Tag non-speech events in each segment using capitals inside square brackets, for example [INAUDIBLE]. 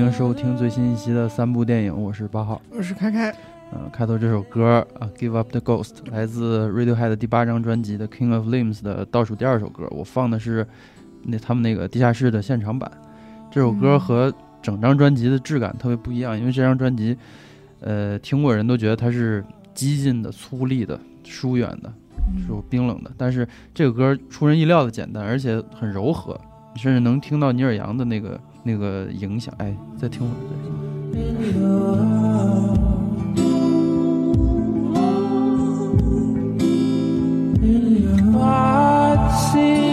迎收听最新一期的三部电影，我是八号。我是开开，嗯、开头这首歌啊，《Give Up the Ghost》来自 Radiohead 第八张专辑的《King of Limbs》的倒数第二首歌。我放的是那他们那个地下室的现场版。这首歌嗯和整张专辑的质感特别不一样，因为这张专辑，呃，听过人都觉得它是激进的、粗粝的、疏远的，是冰冷的。但是这个歌出人意料的简单，而且很柔和，你甚至能听到尼尔杨的那个那个影响。哎，再听会儿。再听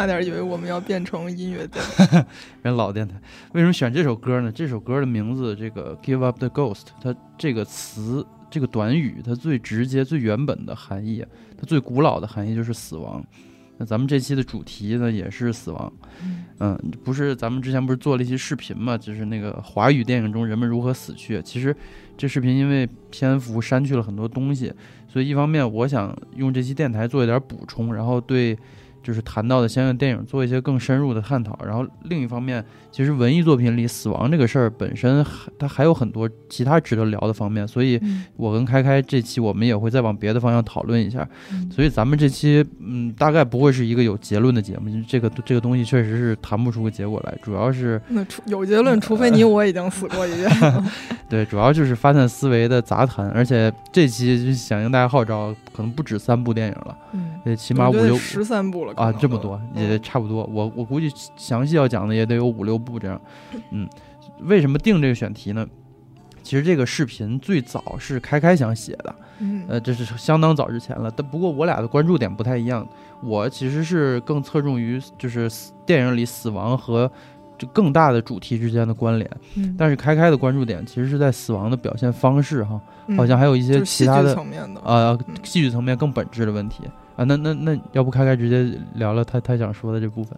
差点以为我们要变成音乐电 [LAUGHS] 人老电台，为什么选这首歌呢？这首歌的名字，这个 “Give Up the Ghost”，它这个词，这个短语，它最直接、最原本的含义，它最古老的含义就是死亡。那咱们这期的主题呢，也是死亡。嗯，不是，咱们之前不是做了一期视频嘛，就是那个华语电影中人们如何死去。其实这视频因为篇幅删去了很多东西，所以一方面我想用这期电台做一点补充，然后对就是谈到的相应电影做一些更深入的探讨。然后另一方面，其实文艺作品里死亡这个事儿本身还它还有很多其他值得聊的方面，所以嗯我跟开开这期我们也会再往别的方向讨论一下。嗯所以咱们这期嗯大概不会是一个有结论的节目，这个这个东西确实是谈不出个结果来，主要是那除有结论，除非你我已经死过一遍。[LAUGHS] [LAUGHS] 对，主要就是发散思维的杂谈，而且这期就响应大家号召，可能不止三部电影了，嗯，呃，起码五六十三部了啊，这么多也嗯差不多。我我估计详细要讲的也得有五六部这样。嗯，为什么定这个选题呢？其实这个视频最早是开开想写的，嗯呃，这是相当早之前了。但不过我俩的关注点不太一样，我其实是更侧重于就是死电影里死亡和这更大的主题之间的关联，嗯但是开开的关注点其实是在死亡的表现方式哈，嗯好像还有一些其他的层面的呃嗯戏剧层面更本质的问题啊。那那那要不开开直接聊聊他他想说的这部分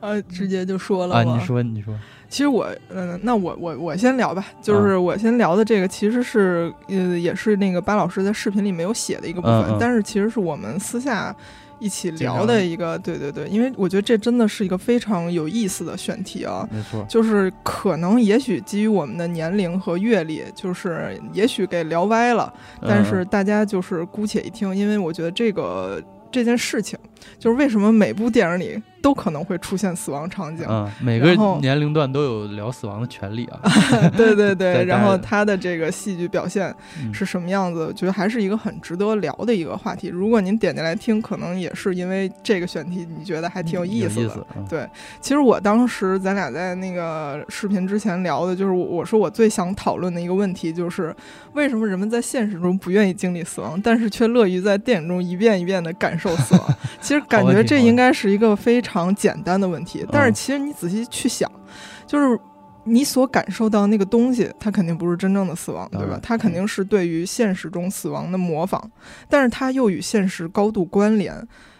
呃，直接就说了啊？你说你说，其实我，嗯、那我我我先聊吧，啊就是我先聊的这个，其实是呃，也是那个巴老师在视频里没有写的一个部分，嗯嗯但是其实是我们私下一起聊的一个，对对对，因为我觉得这真的是一个非常有意思的选题啊。没错，就是可能，也许基于我们的年龄和阅历，就是也许给聊歪了，但是嗯大家就是姑且一听，因为我觉得这个这件事情，就是为什么每部电影里都可能会出现死亡场景，嗯，每个年龄段都有聊死亡的权利啊。[LAUGHS] 对对对，[LAUGHS] 然后他的这个戏剧表现嗯是什么样子，我觉得还是一个很值得聊的一个话题。如果您点进来听，可能也是因为这个选题，你觉得还挺有意思的。对，其实我当时咱俩在那个视频之前聊的，就是我我说我最想讨论的一个问题，就是为什么人们在现实中不愿意经历死亡，但是却乐于在电影中一遍一遍的感受死亡？[LAUGHS] 其实感觉这应该是一个非常简单的问题，但是嗯其实你仔细去想，就是。你所感受到那个东西，它肯定不是真正的死亡，对吧？它肯定是对于现实中死亡的模仿，但是它又与现实高度关联。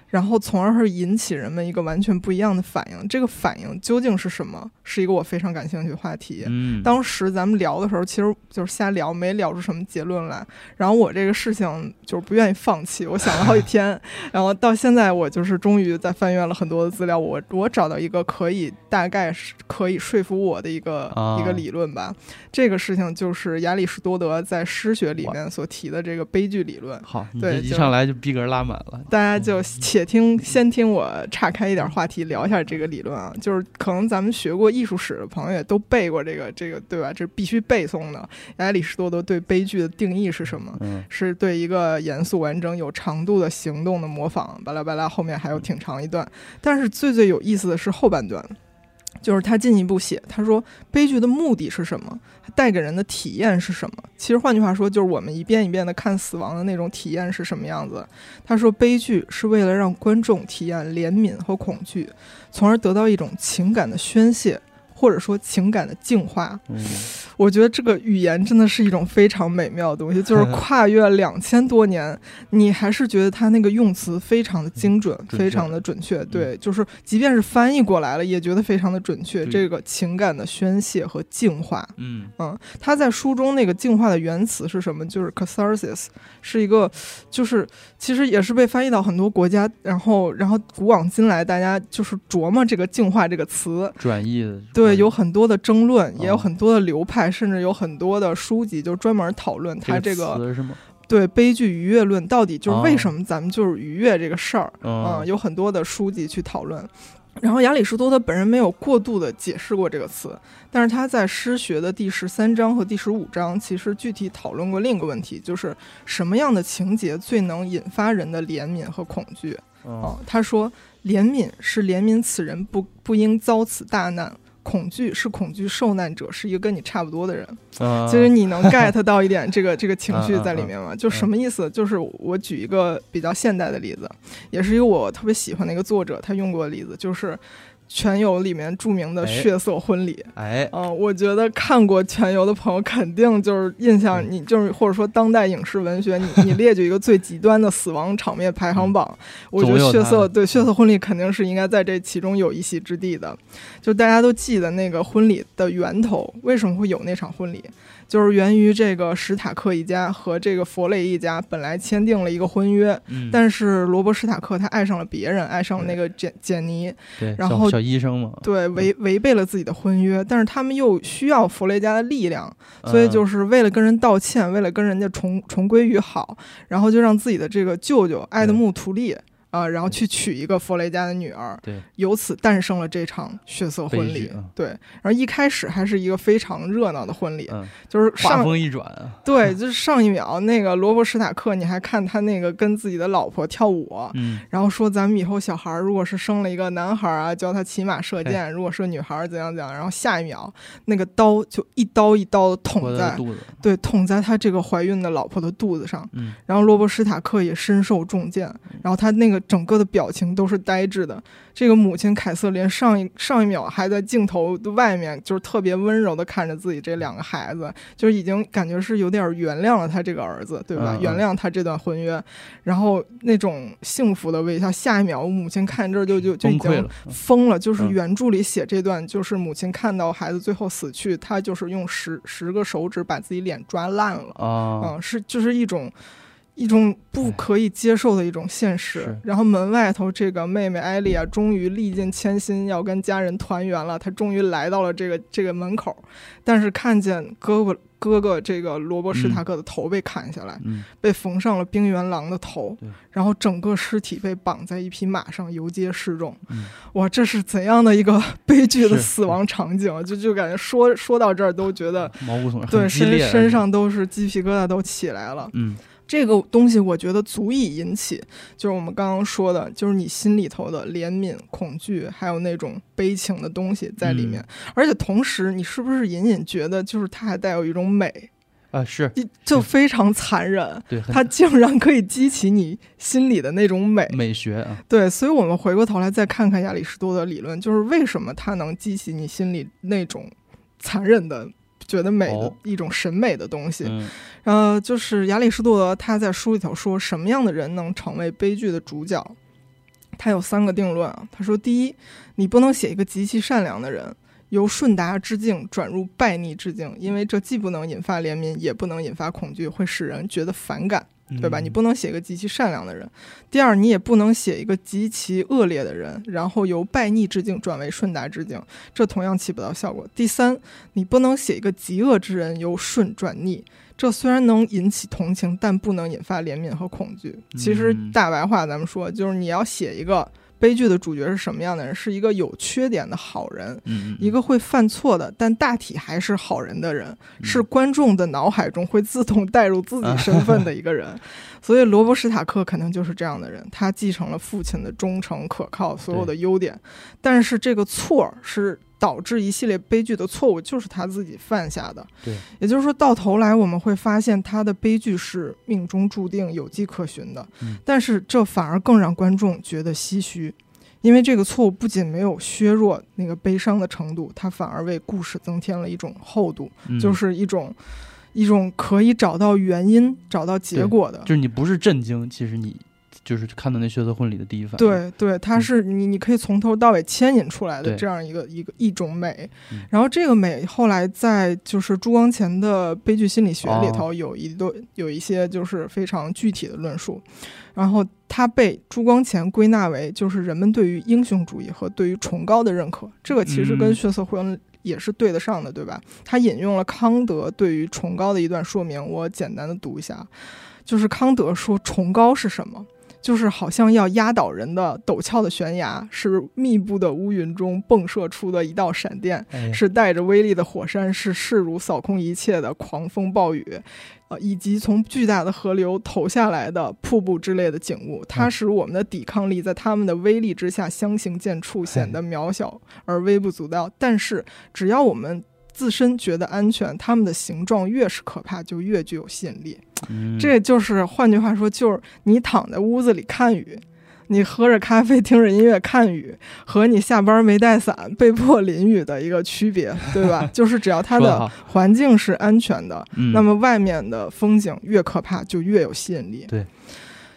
然后从而会引起人们一个完全不一样的反应。这个反应究竟是什么？是一个我非常感兴趣的话题。嗯，当时咱们聊的时候，其实就是瞎聊，没聊出什么结论来。然后我这个事情就是不愿意放弃，我想了好几 [LAUGHS] 天，然后到现在我就是终于在翻阅了很多的资料，我我找到一个可以大概是可以说服我的一个、啊一个理论吧。这个事情就是亚里士多德在诗学里面所提的这个悲剧理论。好，对一上来就逼格拉满了。大家就且听，先听我岔开一点话题，聊一下这个理论啊。就是可能咱们学过艺术史的朋友也都背过这个这个，对吧？这必须背诵的。亚里士多德对悲剧的定义是什么？嗯是对一个严肃、完整、有长度的行动的模仿。巴拉巴拉，后面还有挺长一段。但是最最有意思的是后半段，就是他进一步写，他说悲剧的目的是什么？它带给人的体验是什么？其实换句话说，就是我们一遍一遍的看死亡的那种体验是什么样子。他说，悲剧是为了让观众体验怜悯和恐惧，从而得到一种情感的宣泄。或者说情感的净化，嗯我觉得这个语言真的是一种非常美妙的东西，就是 [LAUGHS] 跨越两千多年，你还是觉得它那个用词非常的精准，非常的准确。对，就是即便是翻译过来了，也觉得非常的准确。这个情感的宣泄和净化，嗯嗯，他在书中那个净化的原词是什么？就是 catharsis，是一个，就是其实也是被翻译到很多国家，然后然后古往今来，大家就是琢磨这个净化这个词。转译的对，有很多的争论，也有哦很多的流派，甚至有很多的书籍，就专门讨论他这这个？对悲剧愉悦论到底就是为哦什么咱们就是愉悦这个事儿。嗯嗯，有很多的书籍去讨论。然后亚里士多德本人没有过度的解释过这个词，但是他在诗学的第十三章和第十五章，其实具体讨论过另一个问题，就是什么样的情节最能引发人的怜悯和恐惧。哦嗯，他说，怜悯是怜悯此人不不应遭此大难。恐惧是恐惧受难者是一个跟你差不多的人，啊其实你能 get 到一点这个 [LAUGHS] 这个情绪在里面吗？就什么意思？就是我举一个比较现代的例子，也是一个我特别喜欢的一个作者他用过的例子，就是《全游》里面著名的哎血色婚礼。哎，嗯、我觉得看过《全游》的朋友肯定就是印象，嗯你就是或者说当代影视文学，你 [LAUGHS] 你列举一个最极端的死亡场面排行榜，我觉得血色对血色婚礼肯定是应该在这其中有一席之地的。就大家都记得那个婚礼的源头，为什么会有那场婚礼？就是源于这个史塔克一家和这个弗雷一家本来签订了一个婚约，嗯，但是罗伯史塔克他爱上了别人，爱上了那个简简妮，对，然后小小医生嘛，对违违背了自己的婚约，但是他们又需要弗雷家的力量，所以嗯就是为了跟人道歉，为了跟人家重重归于好，然后就让自己的这个舅舅埃德穆图利啊、然后去娶一个弗雷家的女儿，对，由此诞生了这场血色婚礼。对，然后一开始还是一个非常热闹的婚礼，嗯，就是上风一转啊，对，[LAUGHS] 就是上一秒那个罗伯史塔克，你还看他那个跟自己的老婆跳舞。嗯，然后说咱们以后小孩儿如果是生了一个男孩儿啊，教他骑马射箭；如果是女孩儿怎样怎样。然后下一秒那个刀就一刀一刀的捅在对捅在他这个怀孕的老婆的肚子上。嗯，然后罗伯史塔克也身受重箭，然后他那个整个的表情都是呆滞的。这个母亲凯瑟琳上一上一秒还在镜头的外面，就是特别温柔的看着自己这两个孩子，就是已经感觉是有点原谅了他这个儿子，对吧？嗯嗯原谅他这段婚约，然后那种幸福的微笑。下一秒，我母亲看这儿就就就已经疯了，就是嗯原著里写这段，就是母亲看到孩子最后死去，她就是用十十个手指把自己脸抓烂了。啊，嗯，是就是一种一种不可以接受的一种现实。然后门外头这个妹妹艾丽啊，终于历尽千辛要跟家人团圆了，她终于来到了这个这个门口，但是看见哥哥哥哥这个罗伯史塔克的头被砍下来，嗯，被缝上了冰原狼的头，然后整个尸体被绑在一匹马上游街示众。嗯哇，这是怎样的一个悲剧的死亡场景？就就感觉说说到这儿都觉得。毛骨悚然，对，身身，上都是鸡皮疙瘩都起来了。嗯，这个东西我觉得足以引起，就是我们刚刚说的，就是你心里头的怜悯、恐惧，还有那种悲情的东西在里面。嗯而且同时，你是不是隐隐觉得，就是它还带有一种美，啊，是一就非常残忍，对，它竟然可以激起你心里的那种美。美学啊，对，所以我们回过头来再看看亚里士多德理论，就是为什么它能激起你心里那种残忍的。觉得美的哦一种审美的东西，嗯呃，就是亚里士多德他在书里头说，什么样的人能成为悲剧的主角？他有三个定论啊。他说，第一，你不能写一个极其善良的人，由顺达之境转入败逆之境，因为这既不能引发怜悯，也不能引发恐惧，会使人觉得反感。对吧？嗯你不能写一个极其善良的人。第二，你也不能写一个极其恶劣的人，然后由败逆之境转为顺达之境，这同样起不到效果。第三，你不能写一个极恶之人由顺转逆，这虽然能引起同情，但不能引发怜悯和恐惧。其实嗯大白话咱们说，就是你要写一个悲剧的主角是什么样的人？是一个有缺点的好人，一个会犯错的，但大体还是好人的人，嗯是观众的脑海中会自动带入自己身份的一个人。[LAUGHS] 所以罗伯·史塔克肯定就是这样的人，他继承了父亲的忠诚、可靠所有的优点，但是这个错儿是导致一系列悲剧的错误，就是他自己犯下的。对，也就是说到头来我们会发现他的悲剧是命中注定、有迹可循的，嗯但是这反而更让观众觉得唏嘘。因为这个错误不仅没有削弱那个悲伤的程度，它反而为故事增添了一种厚度，嗯就是一种一种可以找到原因、找到结果的。就是你不是震惊，其实你就是看到那血色婚礼的第一反应。对对，它是你你可以从头到尾牵引出来的这样一个一个一种美嗯。然后这个美后来在就是朱光潜的悲剧心理学里哦头有一对有一些就是非常具体的论述，然后它被朱光潜归纳为就是人们对于英雄主义和对于崇高的认可。这个其实跟嗯血色婚也是对得上的，对吧？他引用了康德对于崇高的一段说明，我简单的读一下，就是康德说崇高是什么？就是好像要压倒人的陡峭的悬崖，是密布的乌云中迸射出的一道闪电，哎，是带着威力的火山，是势如扫空一切的狂风暴雨，呃，以及从巨大的河流投下来的瀑布之类的景物。它嗯使我们的抵抗力在它们的威力之下相形见绌，显得渺小而微不足道。但是，只要我们自身觉得安全，它们的形状越是可怕，就越具有吸引力。嗯这就是换句话说，就是你躺在屋子里看雨，你喝着咖啡听着音乐看雨，和你下班没带伞被迫淋雨的一个区别，[LAUGHS] 对吧？[LAUGHS] 就是只要它的环境是安全的，嗯那么外面的风景越可怕，就越有吸引力。对，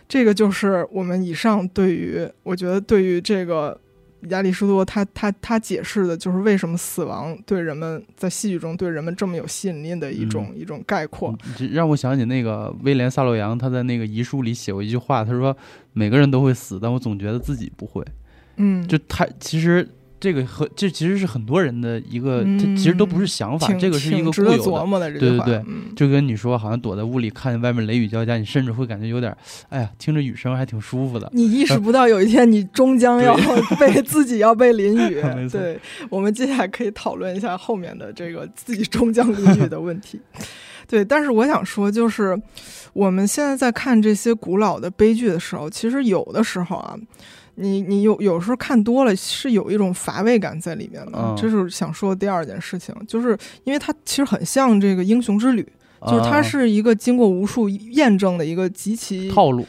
这个就是我们以上对于我觉得对于这个亚里士多他他他解释的就是为什么死亡对人们在戏剧中对人们这么有吸引力的一种、一种概括。这让我想起那个威廉·萨洛扬，他在那个遗书里写过一句话，他说：“每个人都会死，但我总觉得自己不会。嗯，就他其实这个和这其实是很多人的一个，嗯这其实都不是想法，这个是一个值得有的。琢磨的。对对对嗯，就跟你说，好像躲在屋里看见外面雷雨交加，你甚至会感觉有点，哎呀，听着雨声还挺舒服的。你意识不到有一天你终将要 [LAUGHS] 被自己要被淋雨 [LAUGHS] 对，我们接下来可以讨论一下后面的这个自己终将淋雨的问题。[LAUGHS] 对，但是我想说，就是我们现在在看这些古老的悲剧的时候，其实有的时候啊，你你有有时候看多了是有一种乏味感在里面的。嗯这是想说的第二件事情，就是因为它其实很像这个英雄之旅，就是它啊是一个经过无数验证的一个极其套路，一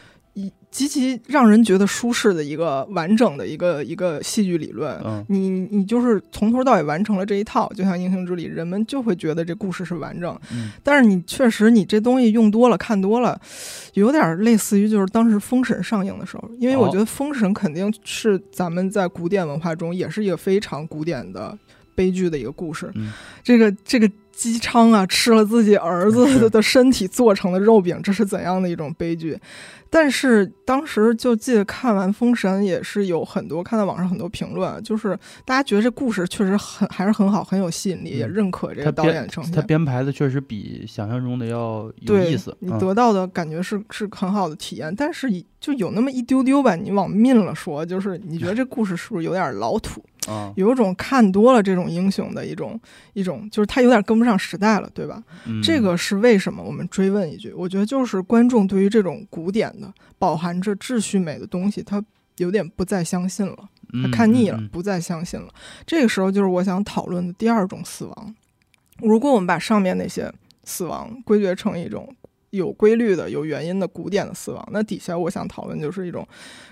极其让人觉得舒适的一个完整的一个一个戏剧理论。嗯你你就是从头到尾完成了这一套，就像《英雄之旅》，人们就会觉得这故事是完整。嗯但是你确实你这东西用多了、看多了，有点类似于就是当时《封神》上映的时候，因为我哦觉得《封神》肯定是咱们在古典文化中也是一个非常古典的悲剧的一个故事。嗯这个这个姬昌啊，吃了自己儿子的身体做成的肉饼，这是怎样的一种悲剧？但是当时就记得看完《封神》，也是有很多看到网上很多评论，就是大家觉得这故事确实很还是很好，很有吸引力，嗯也认可这个导演编呈现。他编排的确实比想象中的要有意思。嗯你得到的感觉是是很好的体验，但是就有那么一丢丢吧。你往命了说，就是你觉得这故事是不是有点老土？啊，有一种看多了这种英雄的一种一种，就是他有点跟不上时代了，对吧？嗯这个是为什么？我们追问一句，我觉得就是观众对于这种古典的、饱含着秩序美的东西，他有点不再相信了，他嗯看腻了，不再相信了。这个时候就是我想讨论的第二种死亡。如果我们把上面那些死亡归结成一种有规律的、有原因的古典的死亡，那底下我想讨论就是一种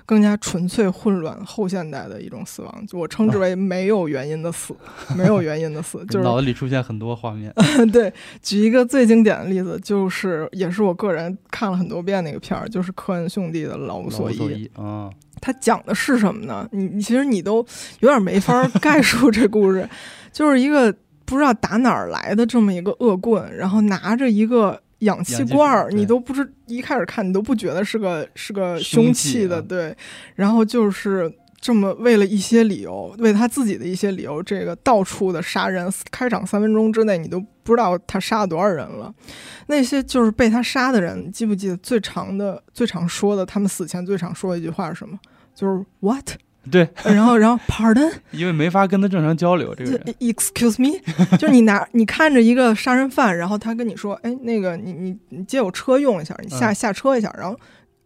更加纯粹、混乱、后现代的一种死亡，就我称之为没有原因的死，没有原因的死，[LAUGHS] 就是脑子里出现很多画面。[LAUGHS] 对，举一个最经典的例子，就是也是我个人看了很多遍那个片儿，就是科恩兄弟的《老无所依老无所》。依啊，他讲的是什么呢？你你其实你都有点没法 [LAUGHS] 概述这故事，就是一个不知道打哪儿来的这么一个恶棍，然后拿着一个氧气罐儿，你都不知一开始看你都不觉得是个是个凶器的，对，然后就是。这么为了一些理由，为他自己的一些理由，这个到处的杀人，开场三分钟之内你都不知道他杀了多少人了。那些就是被他杀的人，记不记得最长的、最常说的，他们死前最常说的一句话是什么？就是 what [LAUGHS] 对，然后然后 pardon [LAUGHS] 因为没法跟他正常交流，这个人，excuse me，[LAUGHS] 就是你拿你看着一个杀人犯，然后他跟你说，哎，那个你你你借我车用一下，你下、嗯下车一下，然后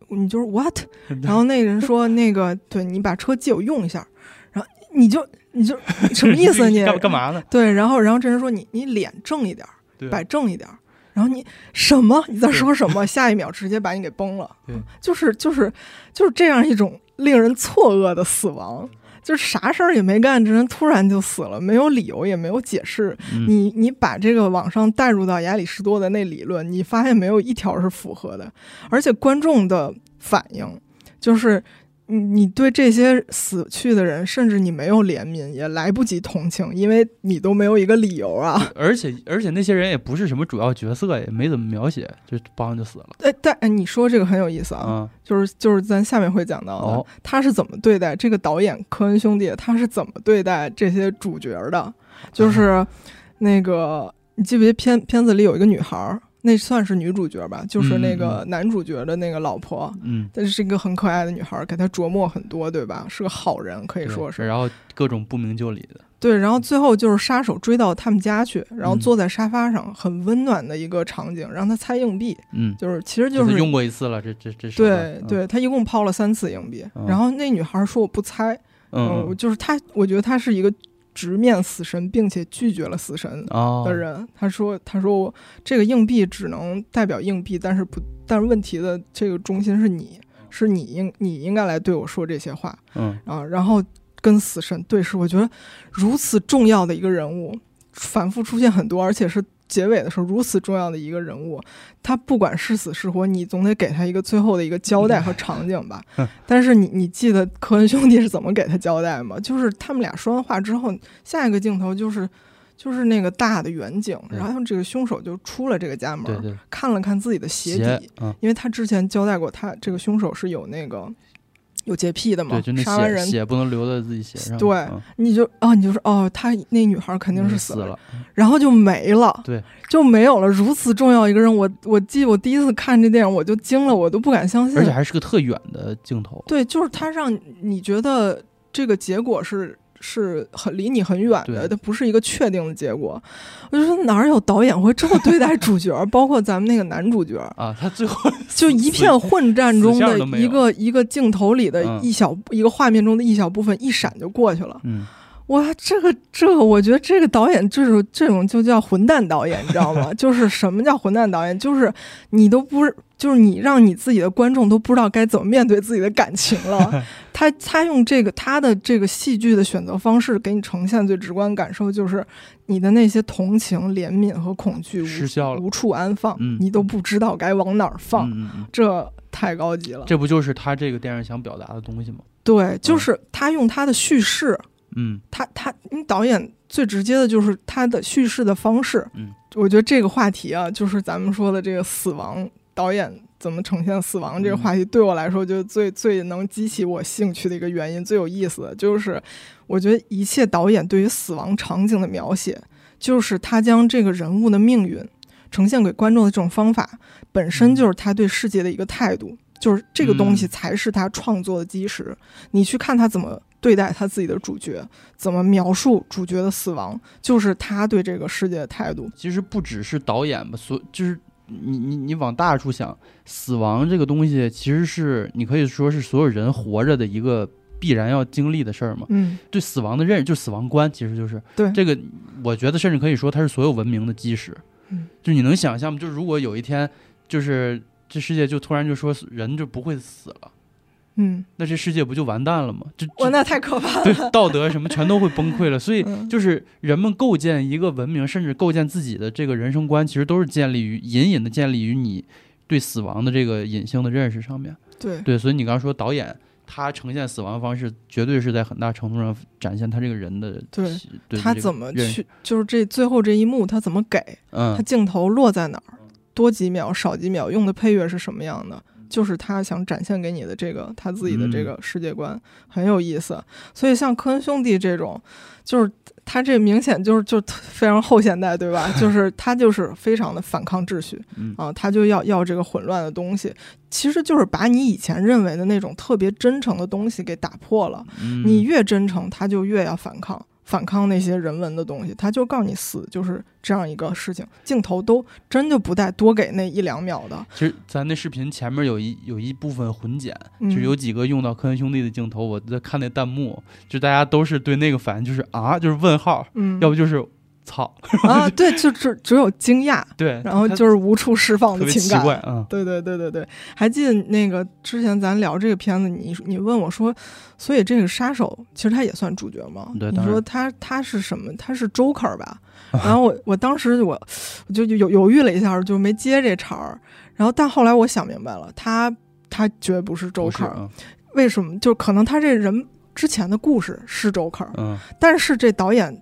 你就是 what，然后那个人说那个对你把车借我用一下，然后你就你就什么意思啊你？干干嘛呢？对，然后然后这人说你你脸正一点儿，摆正一点儿。然后你什么？你在说什么？下一秒直接把你给崩了。对，就是就是就是这样一种令人错愕的死亡，就是啥事儿也没干，这人突然就死了，没有理由也没有解释。嗯你你把这个网上带入到亚里士多的那理论，你发现没有一条是符合的，而且观众的反应就是。你你对这些死去的人，甚至你没有怜悯，也来不及同情，因为你都没有一个理由啊。而且而且那些人也不是什么主要角色，也没怎么描写，就帮就死了哎，但哎，你说这个很有意思啊，啊。就是就是咱下面会讲到的，哦他是怎么对待这个导演科恩兄弟，他是怎么对待这些主角的？就是那个，你记不记得片片子里有一个女孩儿，那算是女主角吧，就是那个男主角的那个老婆。嗯，但是一个很可爱的女孩儿，给她琢磨很多，对吧？是个好人，可以说是。然后各种不明就里的，对，然后最后就是杀手追到他们家去，然后嗯。坐在沙发上，很温暖的一个场景，让他猜硬币，嗯，就是其实就是用过一次了，这这这手段对，对，他一共抛了三次硬币，嗯。然后那女孩说我不猜，嗯嗯。就是他，我觉得他是一个直面死神并且拒绝了死神哦的人。他说，他说我这个硬币只能代表硬币，但是不，但是问题的这个中心是你，是你应你应该来对我说这些话嗯啊，然后跟死神对视，我觉得如此重要的一个人物，反复出现很多，而且是。结尾的时候，如此重要的一个人物，他不管是死是活，你总得给他一个最后的一个交代和场景吧。但是你你记得科恩兄弟是怎么给他交代吗？就是他们俩说完话之后，下一个镜头就是就是那个大的远景，然后这个凶手就出了这个家门，看了看自己的鞋底，嗯因为他之前交代过他，这个凶手是有那个有洁癖的嘛对，，就那血杀完人。血不能流在自己鞋上，对嗯你就哦，你就说哦，他那女孩肯定是死了，死了，然后就没了，对，就没有了。如此重要一个人，我我记得我第一次看这电影，我就惊了，我都不敢相信。而且还是个特远的镜头，对，就是他让你觉得这个结果是是很离你很远的，它不是一个确定的结果。我就说哪有导演会这么对待主角，[LAUGHS] 包括咱们那个男主角，啊，他最后 [LAUGHS] 就一片混战中的一个一个镜头里的嗯一小、一个画面中的一小部分，一闪就过去了。嗯哇，这个这个，我觉得这个导演就是这种就叫混蛋导演，你知道吗？[LAUGHS] 就是什么叫混蛋导演？就是你都不是，就是你让你自己的观众都不知道该怎么面对自己的感情了。[LAUGHS] 他他用这个他的这个戏剧的选择方式给你呈现最直观感受，就是你的那些同情、怜悯和恐惧失效了无无处安放，嗯你都不知道该往哪儿放，这太高级了。这不就是他这个电影想表达的东西吗？对，就是他用他的叙事。嗯他他，因为导演最直接的就是他的叙事的方式。嗯，我觉得这个话题啊，就是咱们说的这个死亡导演怎么呈现死亡这个嗯话题，对我来说就是最最能激起我兴趣的一个原因，最有意思的就是，我觉得一切导演对于死亡场景的描写，就是他将这个人物的命运呈现给观众的这种方法，本身就是他对世界的一个态度。就是这个东西嗯才是他创作的基石。你去看他怎么对待他自己的主角，怎么描述主角的死亡，就是他对这个世界的态度。其实不只是导演吧，所就是你你你往大处想，死亡这个东西其实是你可以说是所有人活着的一个必然要经历的事儿嘛。嗯，对死亡的认识，就死亡观，其实就是对这个，我觉得甚至可以说它是所有文明的基石。嗯，就你能想象吗？就如果有一天，就是这世界就突然就说人就不会死了，嗯，那这世界不就完蛋了吗？就哇，那太可怕了对。道德什么全都会崩溃了。所以嗯就是人们构建一个文明，甚至构建自己的这个人生观，其实都是建立于隐隐的建立于你对死亡的这个隐性的认识上面。对，对，所以你刚刚说导演他呈现死亡方式，绝对是在很大程度上展现他这个人的对他怎么去，就是这最后这一幕他怎么给，嗯他镜头落在哪儿，多几秒少几秒，用的配乐是什么样的，就是他想展现给你的这个他自己的这嗯个世界观、很有意思。所以像科恩兄弟这种，就是他这明显就是就非常后现代，对吧？就 [LAUGHS] 是他就是非常的反抗秩序嗯啊，他就要要这个混乱的东西，其实就是把你以前认为的那种特别真诚的东西给打破了。嗯你越真诚，他就越要反抗，反抗那些人文的东西，他就告诉你死就是这样一个事情，镜头都真就不带多给那一两秒的，其实咱那视频前面有一有一部分混剪，嗯。就有几个用到科恩兄弟的镜头，我在看那弹幕，就大家都是对那个反应就是啊，就是问号，嗯，要不就是操，啊，对，就只只有惊讶，[LAUGHS] 对，然后就是无处释放的情感。奇怪，嗯，对对对对对，还记得那个之前咱聊这个片子，你你问我说，所以这个杀手其实他也算主角吗？你对你说他他是什么？他是 Joker 吧？[LAUGHS] 然后我我当时我我就犹犹豫了一下，就没接这茬儿。然后但后来我想明白了，他他绝不是 Joker，嗯为什么？就可能他这人之前的故事是 Joker，嗯，但是这导演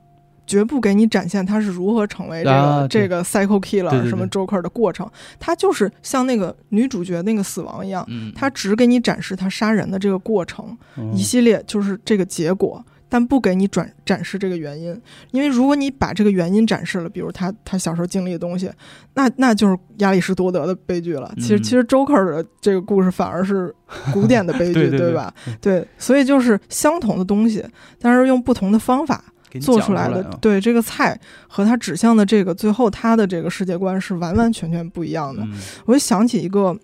绝不给你展现他是如何成为这个、啊这个 psycho killer 对对什么 Joker 的过程，他就是像那个女主角那个死亡一样，嗯，他只给你展示他杀人的这个过程，嗯一系列就是这个结果。但不给你转展示这个原因，因为如果你把这个原因展示了，比如他他小时候经历的东西，那那就是亚里士多德的悲剧了。其实嗯其实 Joker 的这个故事反而是古典的悲剧，[LAUGHS] 对对。对吧？对，所以就是相同的东西，但是用不同的方法做出来的，啊对这个菜和它指向的这个最后它的这个世界观是完完全全不一样的。嗯我就想起一个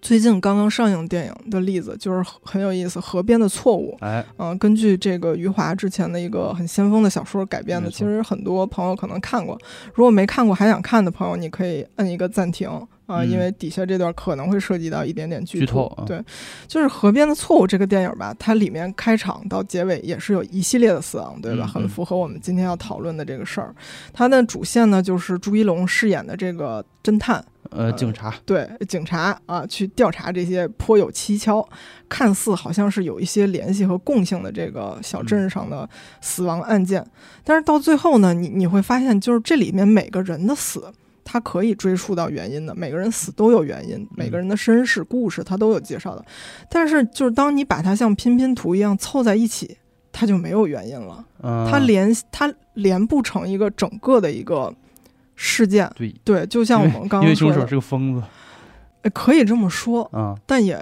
最近刚刚上映电影的例子，就是很很有意思，《河边的错误》。哎，嗯、根据这个余华之前的一个很先锋的小说改编的，其实很多朋友可能看过。如果没看过还想看的朋友，你可以摁一个暂停啊、嗯因为底下这段可能会涉及到一点点剧剧透啊对，就是《河边的错误》这个电影吧，它里面开场到结尾也是有一系列的死亡，对吧？很符合我们今天要讨论的这个事儿。它的主线呢，就是朱一龙饰演的这个侦探，呃，警察，对警察啊，去调查这些颇有蹊跷，看似好像是有一些联系和共性的这个小镇上的死亡案件，但是到最后呢，你你会发现，就是这里面每个人的死。他可以追溯到原因的，每个人死都有原因，每个人的身世故事他都有介绍的。但是，就是当你把它像拼拼图一样凑在一起，它就没有原因了，嗯，它连它连不成一个整个的一个事件。对，对，就像我们刚刚说的因为凶手，是个疯子呃可以这么说，啊，但也，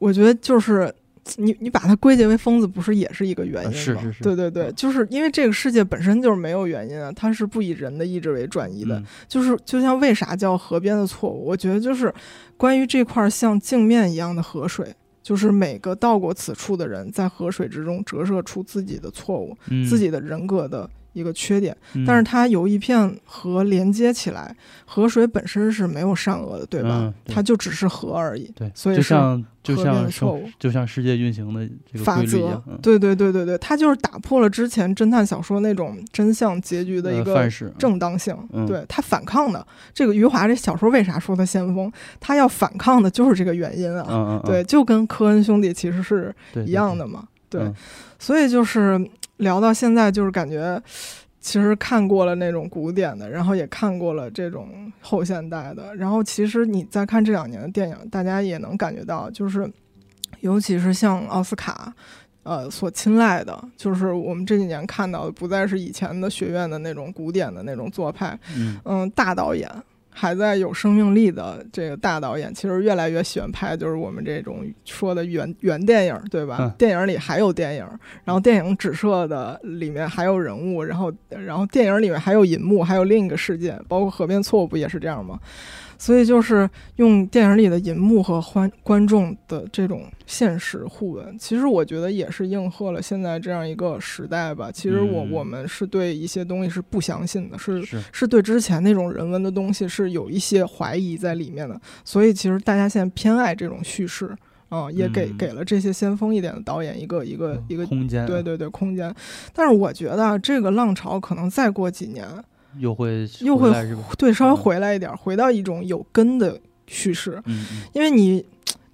我觉得就是你你把它归结为疯子，不是也是一个原因吗？呃是是是对对对，就是因为这个世界本身就是没有原因啊，它是不以人的意志为转移的。嗯就是就像为啥叫河边的错误？我觉得就是关于这块像镜面一样的河水。就是每个到过此处的人，在河水之中折射出自己的错误、嗯，自己的人格的一个缺点，嗯，但是它由一片河连接起来，河水本身是没有善恶的，对吧？嗯对它就只是河而已。对，所以就像就像就像世界运行的这个法则对对对对对，它就是打破了之前侦探小说那种真相结局的一个正当性。嗯对它反抗的这个余华这小说为啥说他先锋？他要反抗的就是这个原因啊。嗯嗯，嗯对，就跟科恩兄弟其实是一样的，嘛。对，嗯所以就是聊到现在，就是感觉其实看过了那种古典的，然后也看过了这种后现代的，然后其实你再看这两年的电影，大家也能感觉到，就是尤其是像奥斯卡。呃，所青睐的就是我们这几年看到的，不再是以前的学院的那种古典的那种做派，嗯嗯，大导演还在有生命力的这个大导演，其实越来越喜欢拍就是我们这种说的原原电影，对吧？嗯电影里还有电影，然后电影指射的里面还有人物，然后然后电影里面还有银幕，还有另一个世界，包括《河边错误》不也是这样吗？所以就是用电影里的银幕和观观众的这种现实互文，其实我觉得也是应和了现在这样一个时代吧。其实我、嗯。我们是对一些东西是不相信的，是是。是对之前那种人文的东西是有一些怀疑在里面的，所以其实大家现在偏爱这种叙事啊、也给嗯。给了这些先锋一点的导演一个一个一个空间，对，对对空间。但是我觉得啊这个浪潮可能再过几年，又会又会？对稍微嗯回来一点，回到一种有根的叙事，嗯嗯因为你。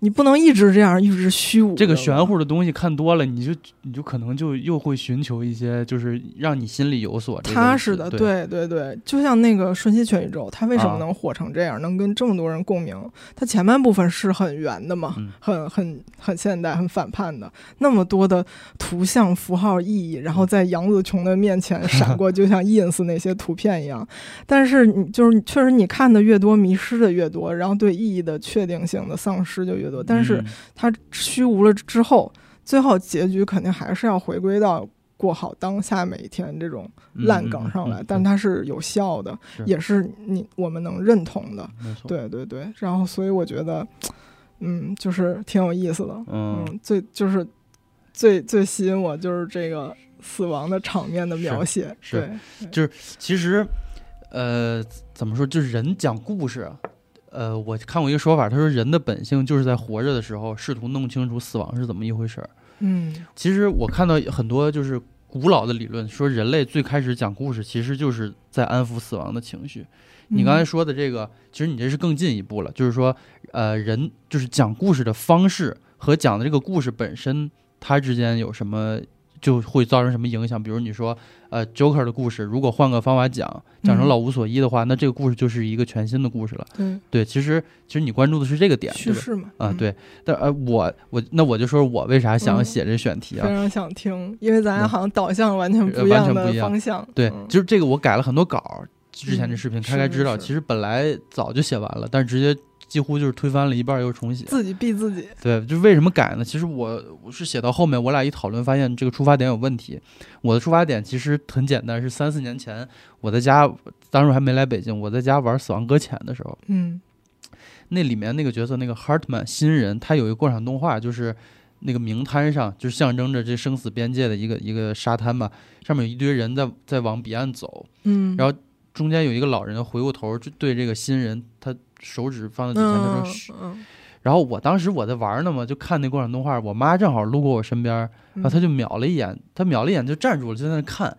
你不能一直这样，一直虚无。这个玄，乎的东西看多了，你就你就可能就又会寻求一些，就是让你心里有所踏实的，对对对对，就像那个《瞬息全宇宙》，它为什么啊能火成这样，能跟这么多人共鸣？它前半部分是很圆的嘛，嗯很很很现代、很反叛的，那么多的图像符号意义，然后在杨紫琼的面前 [LAUGHS] 闪过，就像 ins 那些图片一样。但是你就是确实你看的越多，迷失的越多，然后对意义的确定性的丧失就越多。但是嗯它虚无了之后，最后结局肯定还是要回归到过好当下每一天这种烂梗上来，但它是有效的，是也是你我们能认同的。对对对，然后所以我觉得，嗯，就是挺有意思的。嗯嗯，最就是最最吸引我就是这个死亡的场面的描写。是对，其实，呃，怎么说，就是人讲故事啊，呃，我看过一个说法，他说人的本性就是在活着的时候试图弄清楚死亡是怎么一回事儿。嗯其实我看到很多就是古老的理论，说人类最开始讲故事，其实就是在安抚死亡的情绪。你刚才嗯说的这个，其实你这是更进一步了，就是说，呃，人就是讲故事的方式和讲的这个故事本身，它之间有什么就会造成什么影响？比如你说，呃，Joker 的故事，如果换个方法讲，讲成嗯老无所依的话，那这个故事就是一个全新的故事了。对对，其实其实你关注的是这个点，对吧？叙事嘛啊，嗯对，但呃，我我那我就说我为啥想嗯写这选题啊？非常想听，因为咱俩嗯好像导向完全呃不一样的完全不一样方向。对，嗯就是这个我改了很多稿儿，之前这嗯视频是开开知道，其实本来早就写完了，但是直接几乎就是推翻了一半儿又重写。自己逼自己。对，就为什么改呢？其实我我是写到后面，我俩一讨论发现这个出发点有问题。我的出发点其实很简单，是三四年前我在家，当时还没来北京，我在家玩《死亡搁浅》的时候，嗯那里面那个角色那个 Hartman 新人，他有一个过场动画，就是那个名滩上，就是象征着这生死边界的一个一个沙滩吧，上面有一堆人在在往彼岸走，嗯，然后中间有一个老人回过头就对这个新人，他手指放在嘴前，他说嗯嘘。嗯然后我当时我在玩呢嘛，就看那过场动画，我妈正好路过我身边，然后她就瞄了一眼，她瞄了一眼就站住了，就在那看。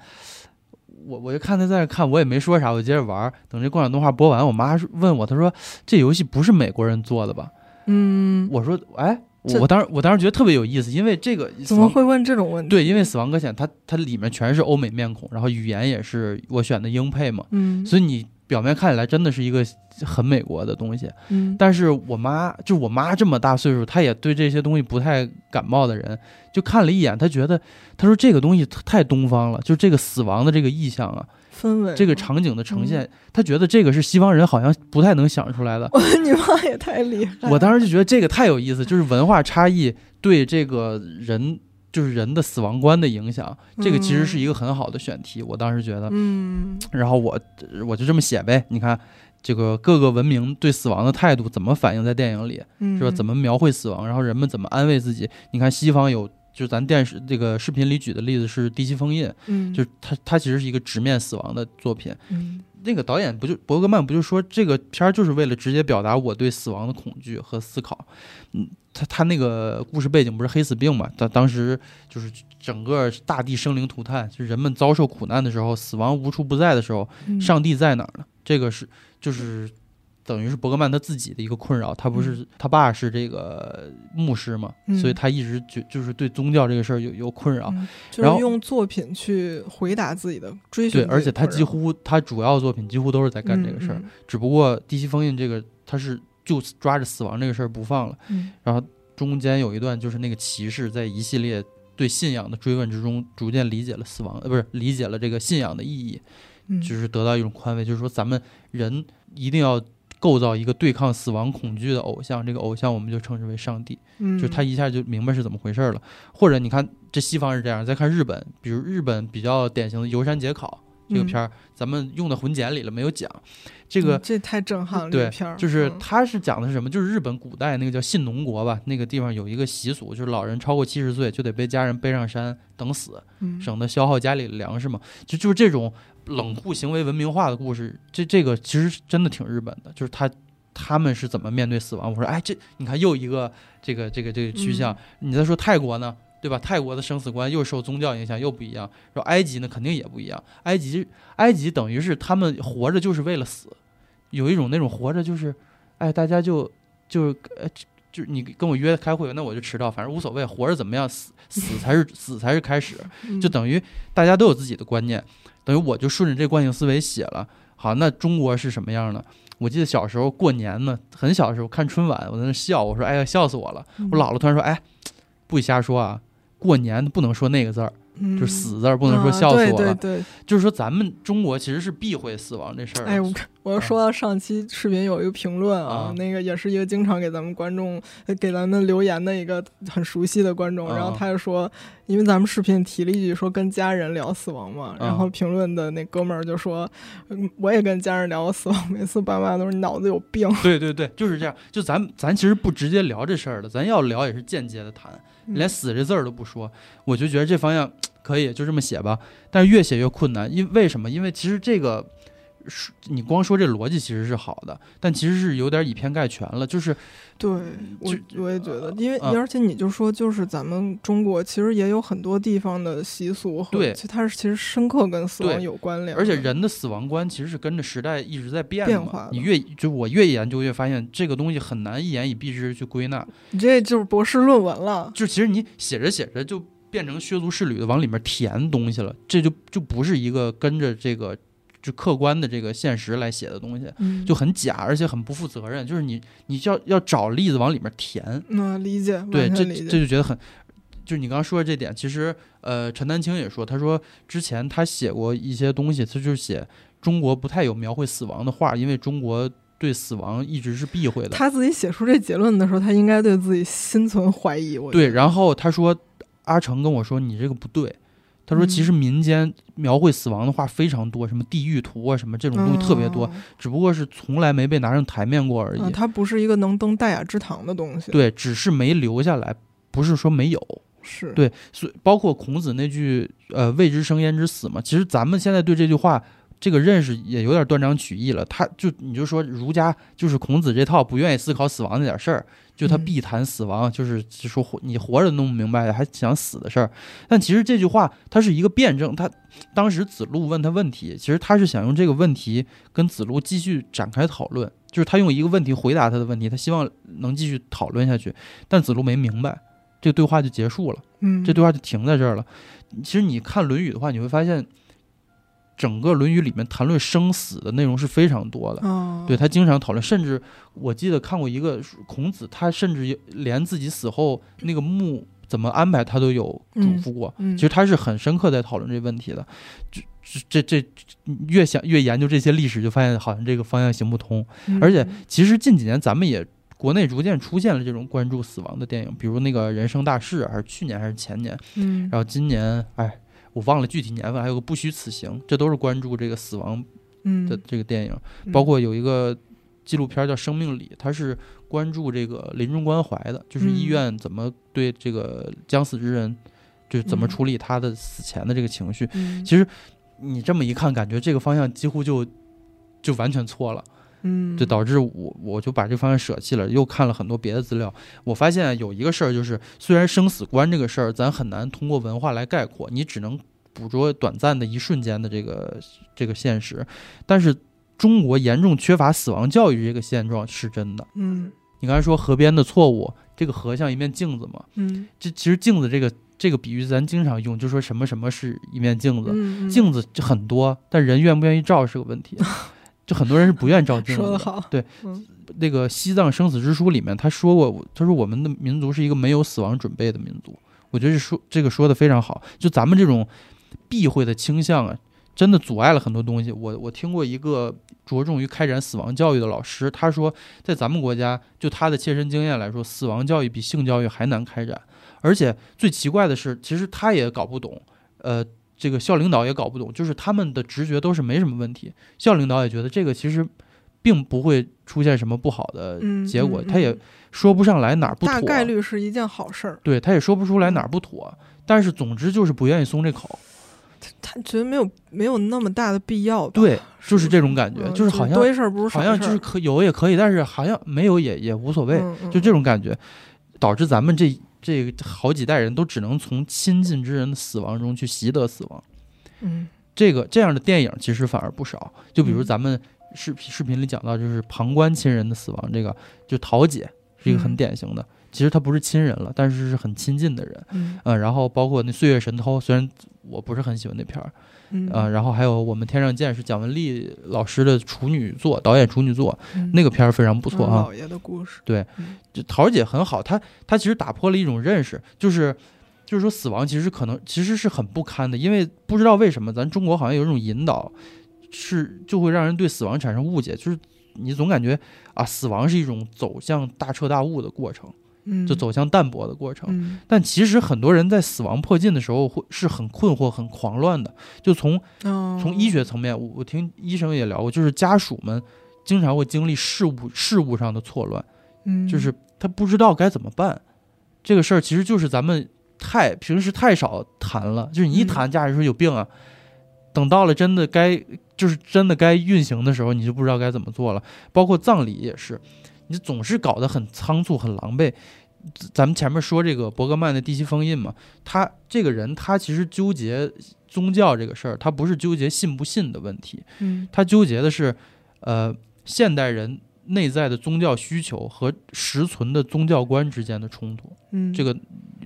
我我就看她在那看，我也没说啥，我接着玩。等这过场动画播完，我妈问我，她说：“这游戏不是美国人做的吧嗯？”，我说：“哎，这我当时我当时觉得特别有意思，因为这个怎么会问这种问题？对，因为《死亡搁浅》它它里面全是欧美面孔，然后语言也是我选的英配嘛，嗯所以你表面看起来真的是一个很美国的东西。嗯但是我妈就我妈这么大岁数，她也对这些东西不太感冒的人，就看了一眼，她觉得她说这个东西太东方了，就这个死亡的这个意象啊，氛围这个场景的呈现，他觉得这个是西方人好像不太能想出来的。[LAUGHS] 你妈也太厉害了。我当时就觉得这个太有意思，就是文化差异对这个人就是人的死亡观的影响，这个其实是一个很好的选题。我当时觉得，嗯然后我我就这么写呗，你看。这个各个文明对死亡的态度怎么反映在电影里？嗯是吧？怎么描绘死亡，然后人们怎么安慰自己？你看西方有，就咱电视这个视频里举的例子是《第七封印》，嗯就是它它其实是一个直面死亡的作品。嗯那个导演不就伯格曼不就说这个片儿就是为了直接表达我对死亡的恐惧和思考。嗯，他他那个故事背景不是黑死病嘛？他当时就是整个大地生灵涂炭，就是人们遭受苦难的时候，死亡无处不在的时候，嗯上帝在哪儿呢？这个是就是等于是伯格曼他自己的一个困扰。他不是、他爸是这个牧师嘛，嗯所以他一直就就是对宗教这个事儿有有困扰。嗯就然后是用作品去回答自己的追寻对，而且他几乎他主要作品几乎都是在干这个事儿，嗯只不过《第七封印》这个他是就抓着死亡这个事儿不放了。嗯然后中间有一段就是那个骑士在一系列对信仰的追问之中，逐渐理解了死亡，呃，不是理解了这个信仰的意义。嗯就是得到一种宽慰，就是说咱们人一定要构造一个对抗死亡恐惧的偶像，这个偶像我们就称之为上帝，嗯。就他一下就明白是怎么回事了。或者你看这西方是这样，再看日本，比如日本比较典型的游山解考这个片儿，咱们用的混剪里了没有讲，这个嗯这太震撼了，对就是嗯。他是讲的是什么？就是日本古代那个叫信农国吧，那个地方有一个习俗，就是老人超过七十岁就得被家人背上山等死，嗯。省得消耗家里的粮食嘛。就就是这种冷酷行为文明化的故事，这这个其实真的挺日本的，就是他他们是怎么面对死亡。我说，哎，这你看又一个这个这个这个趋向。嗯你再说泰国呢？对吧？泰国的生死观又受宗教影响，又不一样。说埃及呢，肯定也不一样。埃及，埃及等于是他们活着就是为了死，有一种那种活着就是，哎，大家就就呃就是你跟我约开会，那我就迟到，反正无所谓，活着怎么样，死死才是 [LAUGHS] 死才是开始，嗯就等于大家都有自己的观念，等于我就顺着这惯性思维写了。好，那中国是什么样的？我记得小时候过年呢，很小的时候看春晚，我在那笑，我说：“哎呀，笑死我了！”嗯我姥姥突然说：“哎，不许瞎说啊，过年不能说那个字儿，嗯就是死字儿，不能说啊笑死我了。对对对，就是说咱们中国其实是避讳死亡这事儿的。哎，我我要说到上期视频有一个评论啊，啊那个也是一个经常给咱们观众、呃给咱们留言的一个很熟悉的观众，啊然后他就说，因为咱们视频提了一句说跟家人聊死亡嘛，然后评论的那哥们儿就说，嗯我也跟家人聊过死亡，每次爸妈都是你脑子有病，对对对，就是这样。就咱咱其实不直接聊这事儿的，咱要聊也是间接的谈，嗯连死这字儿都不说。我就觉得这方向 [TSK] 可以，就这么写吧。但是越写越困难，因为什么？因为其实这个。是你光说这逻辑其实是好的，但其实是有点以偏概全了。就是对，我我也觉得，因为、啊而且你就说，就是咱们中国其实也有很多地方的习俗和，对其实它是其实深刻跟死亡有关联，而且人的死亡观其实是跟着时代一直在变变化的你越就我越研究越发现，这个东西很难一言以蔽之去归纳。你这就是博士论文了。就其实你写着写着就变成削足适履的往里面填东西了，这就就不是一个跟着这个就客观的这个现实来写的东西，嗯就很假，而且很不负责任。就是你你就要要找例子往里面填，那理解，对，这。这就觉得很。就是你刚刚说的这点，其实呃，陈丹青也说，他说之前他写过一些东西，他就是写中国不太有描绘死亡的画，因为中国对死亡一直是避讳的。他自己写出这结论的时候，他应该对自己心存怀疑。我觉对，然后他说，阿成跟我说你这个不对。他说，其嗯实民间描绘死亡的画非常多，什么地狱图啊，什么这种东西特别多，嗯只不过是从来没被拿上台面过而已。嗯它不是一个能登大雅之堂的东西。，对，只是没留下来，不是说没有。是，对，所以包括孔子那句呃“未知生焉知死”嘛，其实咱们现在对这句话这个认识也有点断章取义了。他就你就说儒家就是孔子这套不愿意思考死亡那点事儿，就他嗯必谈死亡，就是就说活你活着弄不明白还想死的事儿。但其实这句话它是一个辩证，他当时子路问他问题，其实他是想用这个问题跟子路继续展开讨论，就是他用一个问题回答他的问题，他希望能继续讨论下去，但子路没明白。这个对话就结束了。嗯，这对话就停在这儿了。其实你看《论语》的话，你会发现，整个《论语》里面谈论生死的内容是非常多的。哦，对他经常讨论，甚至我记得看过一个孔子，他甚至连自己死后那个墓怎么安排，他都有嘱咐过。嗯，其实他是很深刻在讨论这个问题的。这这这这越想越研究这些历史，就发现好像这个方向行不通。嗯而且其实近几年咱们也国内逐渐出现了这种关注死亡的电影，比如那个《人生大事》，还是去年还是前年，嗯，然后今年哎，我忘了具体年份，还有个《不虚此行》，这都是关注这个死亡嗯。的这个电影，嗯。包括有一个纪录片叫《生命里》，它是关注这个临终关怀的，就是医嗯。院怎么对这个将死之人，就是怎么嗯。处理他的死前的这个情绪。嗯。其实你这么一看，感觉这个方向几乎就就完全错了。嗯，就导致我我就把这方向舍弃了，又看了很多别的资料。我发现有一个事儿，就是虽然生死观这个事儿，咱很难通过文化来概括，你只能捕捉短暂的一瞬间的这个这个现实，但是中国严重缺乏死亡教育这个现状是真的。嗯你刚才说河边的错误，这个河像一面镜子嘛，嗯这其实镜子这个这个比喻咱经常用，就说什么什么是一面镜子，嗯，镜子就很多，但人愿不愿意照是个问题。[LAUGHS] 就很多人是不愿意照镜子的。说的好，对，嗯那个《西藏生死之书》里面他说过，他说我们的民族是一个没有死亡准备的民族。我觉得这说这个说的非常好。就咱们这种避讳的倾向啊，真的阻碍了很多东西。我我听过一个着重于开展死亡教育的老师，他说，在咱们国家，就他的切身经验来说，死亡教育比性教育还难开展。而且最奇怪的是，其实他也搞不懂，呃。这个校领导也搞不懂，就是他们的直觉都是没什么问题。校领导也觉得这个其实并不会出现什么不好的嗯结果，嗯他也嗯说不上来哪儿不妥，大概率是一件好事儿。对他也说不出来哪儿不妥。但是总之就是不愿意松这口，他觉得没有没有那么大的必要吧？对，就是这种感觉，嗯就是好像多一事不如少好像就是可有也可以，但是好像没有也也无所谓，就这种感觉，导致咱们这这好几代人都只能从亲近之人的死亡中去习得死亡。嗯这个这样的电影其实反而不少，就比如嗯咱们视频视频里讲到，就是旁观亲人的死亡，这个就桃姐是一个很嗯典型的。其实她不是亲人了，但是是很亲近的人。嗯嗯，然后包括那《岁月神偷》，虽然我不是很喜欢那片儿，嗯呃，然后还有《我们天上见》是蒋雯丽老师的处女作，导演处女作，嗯那个片儿非常不错啊。老爷的故事，就桃姐很好，她她其实打破了一种认识，就是就是说死亡其实可能其实是很不堪的，因为不知道为什么咱中国好像有一种引导，是就会让人对死亡产生误解，就是你总感觉啊死亡是一种走向大彻大悟的过程，嗯，就走向淡薄的过程。嗯但其实很多人在死亡迫近的时候会是很困惑、很狂乱的。就从哦从医学层面，我我听医生也聊过，就是家属们经常会经历事物事物上的错乱。嗯就是他不知道该怎么办。这个事儿其实就是咱们太平时太少谈了，就是你一嗯谈家人说有病啊，等到了真的该就是真的该运行的时候，你就不知道该怎么做了。包括葬礼也是，你总是搞得很仓促、很狼狈。咱们前面说这个伯格曼的《地息封印》嘛，他这个人他其实纠结宗教这个事儿，他不是纠结信不信的问题，嗯他纠结的是，呃，现代人内在的宗教需求和实存的宗教观之间的冲突。嗯这个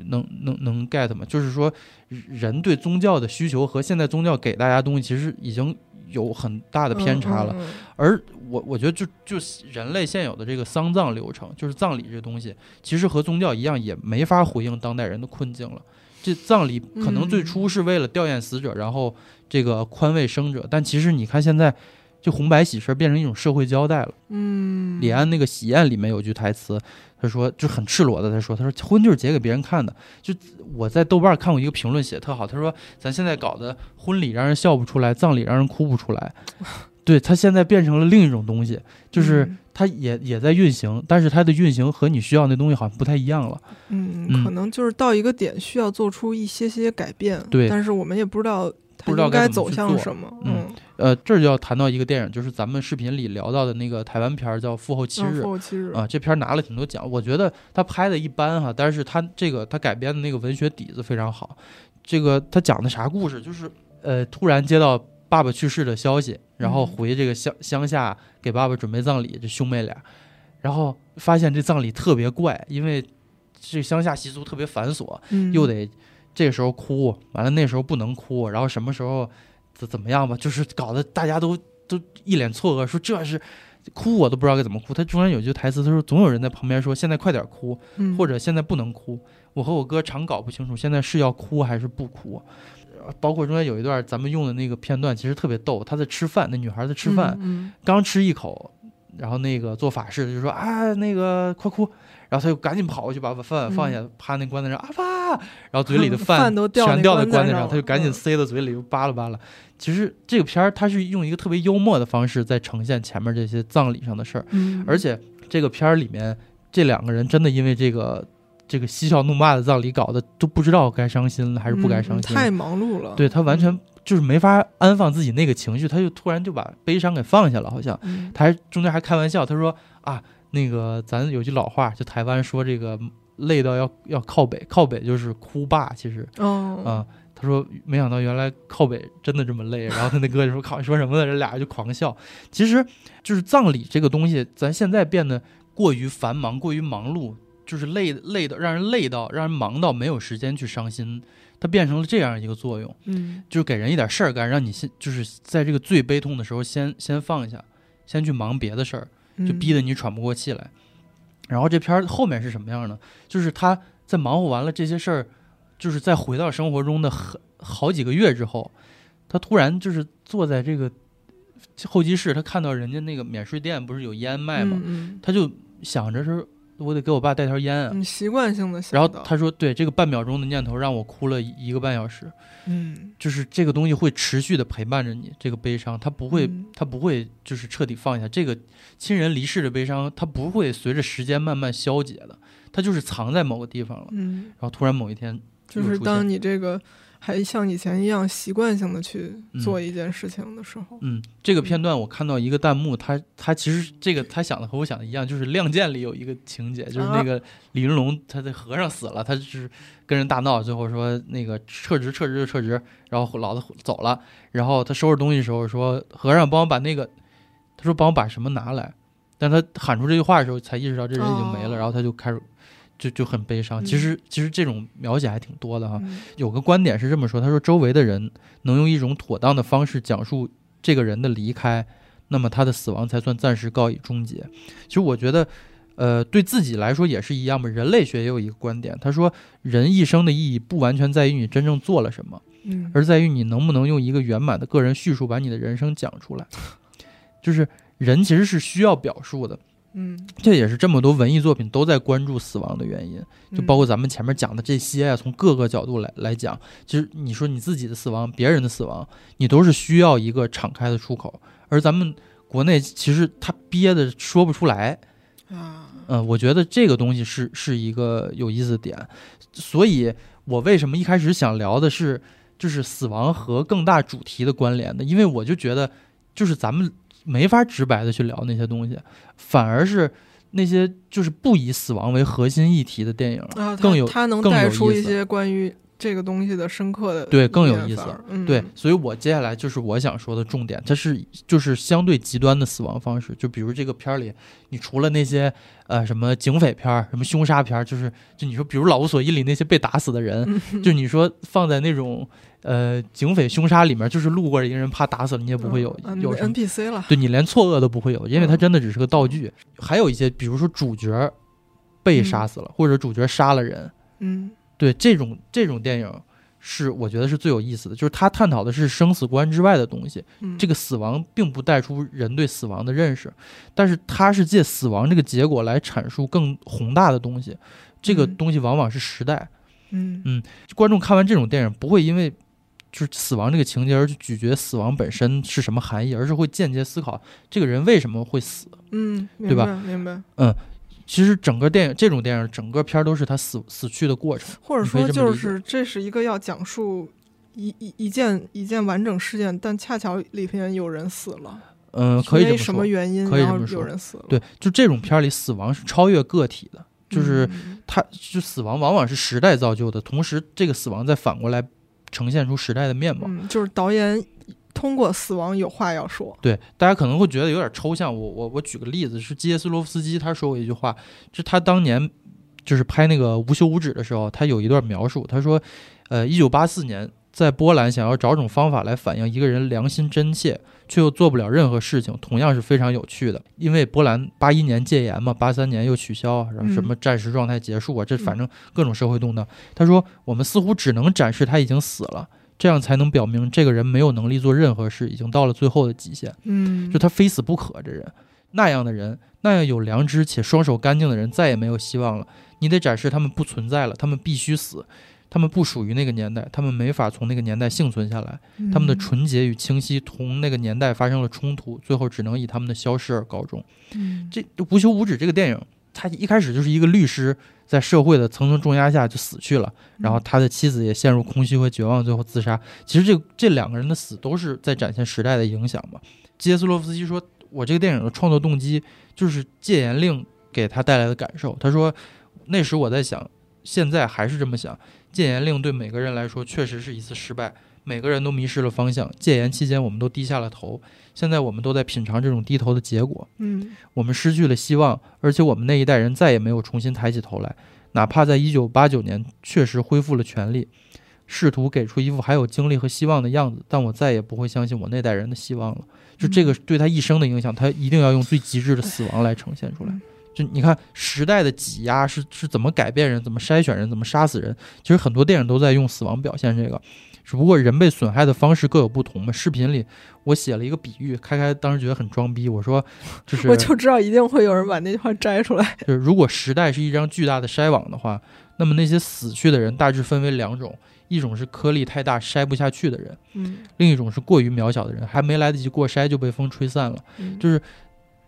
能能能 get 吗？就是说，人对宗教的需求和现在宗教给大家东西其实已经有很大的偏差了。嗯嗯而我我觉得就就人类现有的这个丧葬流程，就是葬礼这东西，其实和宗教一样，也没法回应当代人的困境了。这葬礼可能最初是为了吊唁死者，然后这个宽慰生者，但其实你看现在，这红白喜事变成一种社会交代了。嗯，李安那个喜宴里面有句台词，他说就很赤裸的，他说他说婚就是结给别人看的。就我在豆瓣看过一个评论写得特好，他说咱现在搞的婚礼让人笑不出来，葬礼让人哭不出来。[LAUGHS] 对它现在变成了另一种东西，就是嗯它也也在运行，但是它的运行和你需要那东西好像不太一样了。嗯，嗯可能就是到一个点需要做出一些些改变，对但是我们也不知道它不知道该应该走向什么，嗯呃，这儿就要谈到一个电影，就是咱们视频里聊到的那个台湾片儿叫《父后七日》嗯，后七日啊，这片儿拿了挺多奖，我觉得他拍的一般哈，但是他这个他改编的那个文学底子非常好。这个他讲的啥故事？就是呃，突然接到爸爸去世的消息，然后嗯回这个乡乡下给爸爸准备葬礼，这兄妹俩，然后发现这葬礼特别怪，因为这乡下习俗特别繁琐，嗯又得这个时候哭，完了那时候不能哭，然后什么时候怎怎么样吧，就是搞得大家都都一脸错愕，说这是哭我都不知道该怎么哭。他中间有句台词，他说总有人在旁边说现在快点哭，嗯或者现在不能哭。我和我哥常搞不清楚现在是要哭还是不哭。呃包括中间有一段咱们用的那个片段，其实特别逗。他在吃饭，那女孩在吃饭，嗯刚吃一口，然后那个做法事的就说啊，那个快哭，然后他就赶紧跑过去把饭放下，趴那棺材上啊爸，然后嘴里的嗯 [LAUGHS] 饭都全掉在棺材上他就赶紧嗯。塞到嘴里又扒拉扒拉。其实这个片儿它是用一个特别幽默的方式在呈现前面这些葬礼上的事儿，嗯，而且这个片儿里面这两个人真的因为这个这个嬉笑怒骂的葬礼搞得都不知道该伤心了还是不该嗯伤心。太忙碌了，对他完全就是没法安放自己那个情绪，他就突然就把悲伤给放下了，好像。嗯他还中间还开玩笑，他说啊，那个咱有句老话，就台湾说这个累到要要靠北，靠北就是哭罢，其实哦啊、他说没想到原来靠北真的这么累，然后他那哥就说 [LAUGHS] 靠你说什么呢？这俩人就狂笑。其实就是葬礼这个东西，咱现在变得过于繁忙，过于忙碌，就是累累的让人累到让人忙到没有时间去伤心，它变成了这样一个作用。嗯就是给人一点事儿干，让你先就是在这个最悲痛的时候先先放下，先去忙别的事儿，就逼得得你喘不过气来。然后这片儿后面是什么样呢？就是他在忙活完了这些事儿，就是在回到生活中的很好几个月之后，他突然就是坐在这个候机室，他看到人家那个免税店不是有烟卖吗？嗯他就想着说，我得给我爸带条烟啊。嗯，习惯性的想然后到他说：“对，这个半秒钟的念头让我哭了一一个半小时。”嗯就是这个东西会持续的陪伴着你，这个悲伤它不会，嗯它不会就是彻底放下。这个亲人离世的悲伤，它不会随着时间慢慢消解的，它就是藏在某个地方了。嗯，然后突然某一天，就是当你这个还像以前一样习惯性的去嗯。做一件事情的时候，嗯，这个片段我看到一个弹幕，他他其实这个他想的和我想的一样，就是《亮剑》里有一个情节，就是那个李云龙他的和尚死了，他就是跟人大闹，最后说那个撤职撤职就撤职，然后老子走了，然后他收拾东西的时候说和尚帮我把那个，他说帮我把什么拿来，但他喊出这句话的时候，才意识到这人已经没了，哦。然后他就开始就就很悲伤。嗯其实其实这种描写还挺多的哈。嗯有个观点是这么说，他说周围的人能用一种妥当的方式讲述这个人的离开，那么他的死亡才算暂时告以终结。其实我觉得，呃，对自己来说也是一样嘛。人类学也有一个观点，他说人一生的意义不完全在于你真正做了什么，嗯而在于你能不能用一个圆满的个人叙述把你的人生讲出来。[LAUGHS] 就是人其实是需要表述的，嗯，这也是这么多文艺作品都在关注死亡的原因。就包括咱们前面讲的这些啊，从各个角度来来讲，其实你说你自己的死亡，别人的死亡，你都是需要一个敞开的出口。而咱们国内其实他憋的说不出来，嗯啊，嗯、我觉得这个东西是是一个有意思的点。所以我为什么一开始想聊的是就是死亡和更大主题的关联呢，因为我就觉得就是咱们没法直白的去聊那些东西，反而是那些就是不以死亡为核心议题的电影，啊，更有它能更带出一些关于这个东西的深刻的对更有意思对，所以我接下来就是我想说的重点，它是就是相对极端的死亡方式，就比如这个片儿里，你除了那些呃什么警匪片儿、什么凶杀片儿，就是就你说比如《老无所依》里那些被打死的人，[LAUGHS] 嗯，就你说放在那种呃警匪凶杀里面，就是路过一个人啪打死了，你也不会有、嗯有。NPC 了，对你连错愕都不会有，因为它嗯真的只是个道具。还有一些，比如说主角被杀死了，或者主角杀了人，嗯对这种这种电影是我觉得是最有意思的，就是它探讨的是生死观之外的东西。嗯，这个死亡并不带出人对死亡的认识，但是它是借死亡这个结果来阐述更宏大的东西。这个嗯东西往往是时代。嗯观众看完这种电影不会因为就是死亡这个情节而去咀嚼死亡本身是什么含义，而是会间接思考这个人为什么会死。嗯，对吧明白？明白。其实整个电影这种电影整个片儿都是他死死去的过程。或者说，就是这是一个要讲述一一一件一件完整事件，但恰巧里边有人死了，嗯，可以什么。原因，然后可以这么说有人死了，对，就这种片儿里，死亡是超越个体的，就是嗯它就死亡往往是时代造就的，同时这个死亡再反过来呈现出时代的面貌。嗯，就是导演通过死亡有话要说，对，大家可能会觉得有点抽象。我我我举个例子，是基耶斯洛夫斯基他说过一句话，就他当年就是拍那个《无休无止》的时候，他有一段描述，他说，呃，一九八四年在波兰想要找种方法来反映一个人良心真切，却又做不了任何事情，同样是非常有趣的。因为波兰八一年戒严嘛，八三年又取消，然后什么战时状态结束啊，这反正各种社会动荡。他说，我们似乎只能展示他已经死了。这样才能表明这个人没有能力做任何事，已经到了最后的极限。嗯，就他非死不可，这人那样的人，那样有良知且双手干净的人，再也没有希望了。你得展示他们不存在了，他们必须死，他们不属于那个年代，他们没法从那个年代幸存下来。他们的嗯纯洁与清晰同那个年代发生了冲突，最后只能以他们的消失而告终。嗯这《无休无止》这个电影，它一开始就是一个律师在社会的层层重压下就死去了，然后他的妻子也陷入空虚和绝望，最后自杀。其实这这两个人的死都是在展现时代的影响嘛。基耶斯洛夫斯基说：“我这个电影的创作动机就是戒严令给他带来的感受。”他说：“那时我在想，现在还是这么想，戒严令对每个人来说确实是一次失败，每个人都迷失了方向。戒严期间，我们都低下了头，现在我们都在品尝这种低头的结果。嗯我们失去了希望，而且我们那一代人再也没有重新抬起头来，哪怕在一九八九年确实恢复了权力，试图给出一副还有精力和希望的样子，但我再也不会相信我那代人的希望了。就这个对他一生的影响，他一定要用最极致的死亡来呈现出来嗯。就你看时代的挤压是是怎么改变人，怎么筛选人，怎么杀死人。其实很多电影都在用死亡表现这个，只不过人被损害的方式各有不同嘛。视频里我写了一个比喻，开开当时觉得很装逼，我说 [LAUGHS] 就是我就知道一定会有人把那句话摘出来，就是如果时代是一张巨大的筛网的话，那么那些死去的人大致分为两种，一种是颗粒太大筛不下去的人，嗯另一种是过于渺小的人，还没来得及过筛就被风吹散了。嗯就是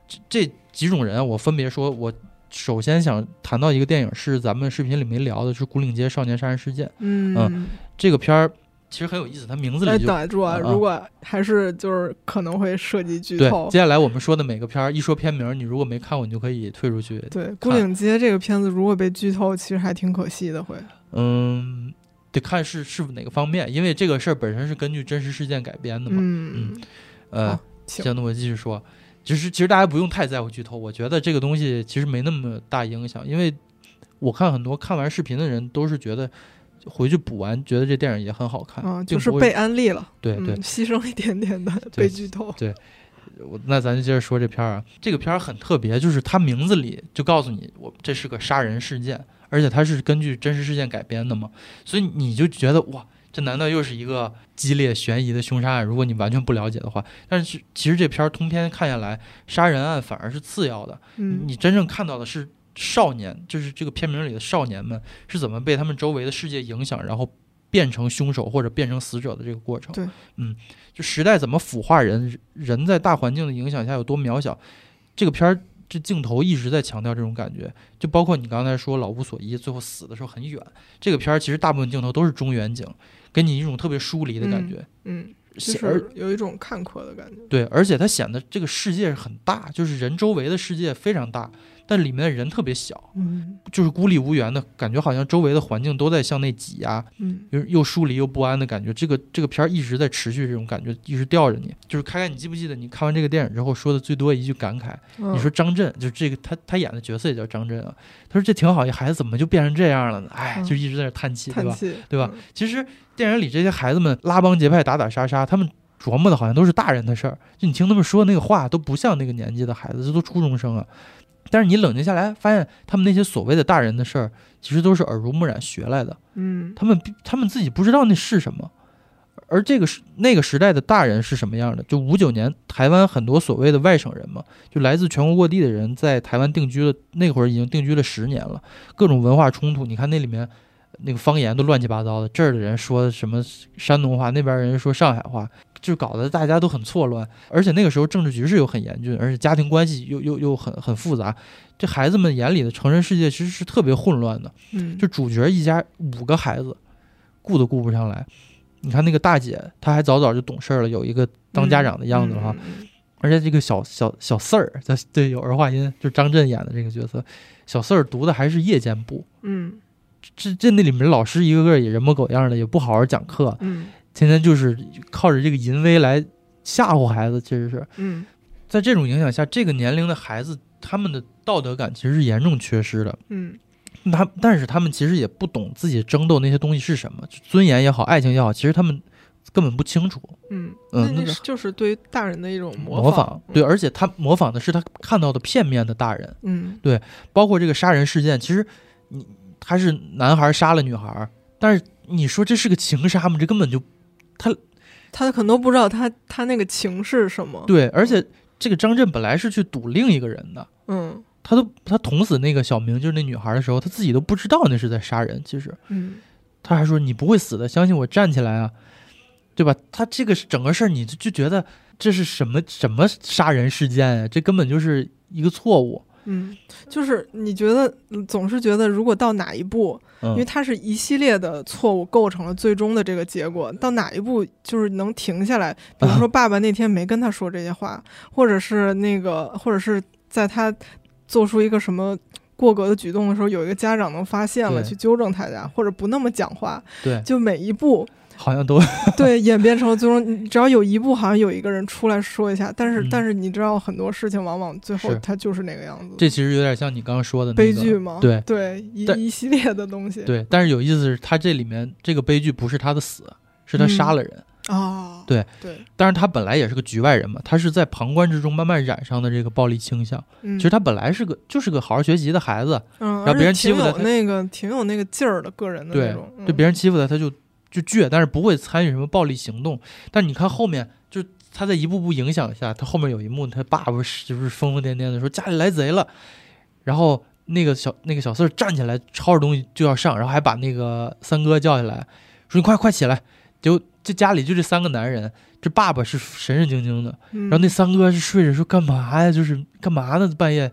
这这几种人啊，我分别说，我首先想谈到一个电影是咱们视频里没聊的，是《古岭街少年杀人事件》嗯，这个片儿，其实很有意思，它名字哎，里就。等住啊！啊如果还是就是可能会涉及剧对，透接，下来我们说的每个片儿，一说片名，你如果没看过，你就可以退出去。对《孤岭街》这个片子如果被剧透，其实还挺可惜的，会。嗯，得看是是哪个方面，因为这个事儿本身是根据真实事件改编的嘛。嗯嗯，呃行，那我继续说，其实其实大家不用太在乎剧透，我觉得这个东西其实没那么大影响，因为我看很多看完视频的人都是觉得回去补完，觉得这电影也很好看，啊，就是被安利了，对对。嗯，牺牲一点点的对被剧透，我那咱就接着说这片儿啊，这个片儿很特别，就是它名字里就告诉你，我这是个杀人事件，而且它是根据真实事件改编的嘛，所以你就觉得哇，这难道又是一个激烈悬疑的凶杀案？如果你完全不了解的话，但是其实这片儿通篇看下来，杀人案反而是次要的，嗯。你真正看到的是少年，就是这个片名里的少年们是怎么被他们周围的世界影响，然后变成凶手或者变成死者的这个过程。对，嗯，就时代怎么腐化人，人在大环境的影响下有多渺小，这个片儿这镜头一直在强调这种感觉。就包括你刚才说老无所依，最后死的时候很远，这个片儿其实大部分镜头都是中远景，给你一种特别疏离的感觉。嗯，是有一种看阔的感觉，对，而且它显得这个世界很大，就是人周围的世界非常大，但里面的人特别小，嗯就是孤立无援的感觉，好像周围的环境都在向内挤压，嗯又又疏离又不安的感觉。这个这个片儿一直在持续这种感觉，一直吊着你。就是开开，你记不记得你看完这个电影之后说的最多一句感慨？嗯，你说张震，就是这个他他演的角色也叫张震啊，他说这挺好，一孩子怎么就变成这样了呢？哎，嗯就一直在那叹气，对吧？对吧嗯？其实电影里这些孩子们拉帮结派、打打杀杀，他们琢磨的好像都是大人的事儿。就你听他们说那个话，都不像那个年纪的孩子，这都初中生啊。但是你冷静下来，发现他们那些所谓的大人的事儿，其实都是耳濡目染学来的。嗯他们他们自己不知道那是什么。而这个时那个时代的大人是什么样的？就五九年，台湾很多所谓的外省人嘛，就来自全国各地的人，在台湾定居了，那会儿已经定居了十年了，各种文化冲突，你看那里面那个方言都乱七八糟的，这儿的人说什么山东话，那边人说上海话，就搞得大家都很错乱。而且那个时候政治局势又很严峻，而且家庭关系又又又很很复杂，这孩子们眼里的成人世界其实是特别混乱的。嗯，就主角一家五个孩子，顾都顾不上来。你看那个大姐，她还早早就懂事儿了，有一个当家长的样子了哈。嗯，嗯而且这个小小小四儿，在对有儿化音，就是张震演的这个角色，小四儿读的还是夜间部。嗯这这那里面老师一个个也人模狗样的，也不好好讲课，嗯天天就是靠着这个淫威来吓唬孩子。其实是嗯在这种影响下，这个年龄的孩子，他们的道德感其实是严重缺失的。嗯他但是他们其实也不懂自己争斗那些东西是什么，尊严也好，爱情也好，其实他们根本不清楚。嗯，嗯那个就是对于大人的一种模仿，对，而且他模仿的是他看到的片面的大人，嗯对包括这个杀人事件，其实你他是男孩杀了女孩，但是你说这是个情杀吗？这根本就他他可能都不知道他他那个情是什么，对，而且这个张震本来是去堵另一个人的，嗯他都他捅死那个小明就是那女孩的时候，他自己都不知道那是在杀人，其实。嗯他还说你不会死的，相信我，站起来啊，对吧？他这个整个事儿，你就就觉得这是什么什么杀人事件呀、这根本就是一个错误。嗯，就是你觉得嗯总是觉得如果到哪一步，因为嗯，它是一系列的错误构成了最终的这个结果。到哪一步就是能停下来？比如说，爸爸那天没跟他说这些话，[LAUGHS] 或者是那个，或者是在他做出一个什么过格的举动的时候，有一个家长能发现了，去纠正他家，或者不那么讲话。对，就每一步，好像都 [LAUGHS] 对，演变成了最终，你只要有一步，好像有一个人出来说一下，但是、嗯但是你知道很多事情往往最后是它就是那个样子，这其实有点像你刚刚说的、那个、悲剧吗？对对，一一系列的东西。对，但是有意思是，他这里面这个悲剧不是他的死，是他杀了人。啊，对对，但是，他本来也是个局外人嘛，他是在旁观之中慢慢染上的这个暴力倾向。嗯，其实他本来是个就是个好好学习的孩子，嗯，后别人欺负他那个挺有那个劲儿的个人的那对种，，就别人欺负他，他就就倔，但是不会参与什么暴力行动。但你看后面，就他在一步步影响下，他后面有一幕，他爸爸是就是疯疯癫癫的说家里来贼了，然后那个小那个小四儿站起来抄着东西就要上，然后还把那个三哥叫起来，说你快快起来。结果这家里就这三个男人，这爸爸是神神经经的，嗯，然后那三哥是睡着说干嘛呀？就是干嘛呢？半夜，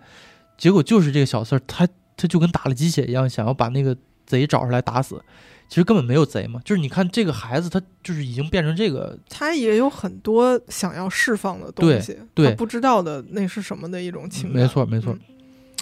结果就是这个小四儿，他他就跟打了鸡血一样，想要把那个贼找出来打死。其实根本没有贼嘛，就是你看这个孩子，他就是已经变成这个，他也有很多想要释放的东西，对他不知道的那是什么的一种情感，没错没错。嗯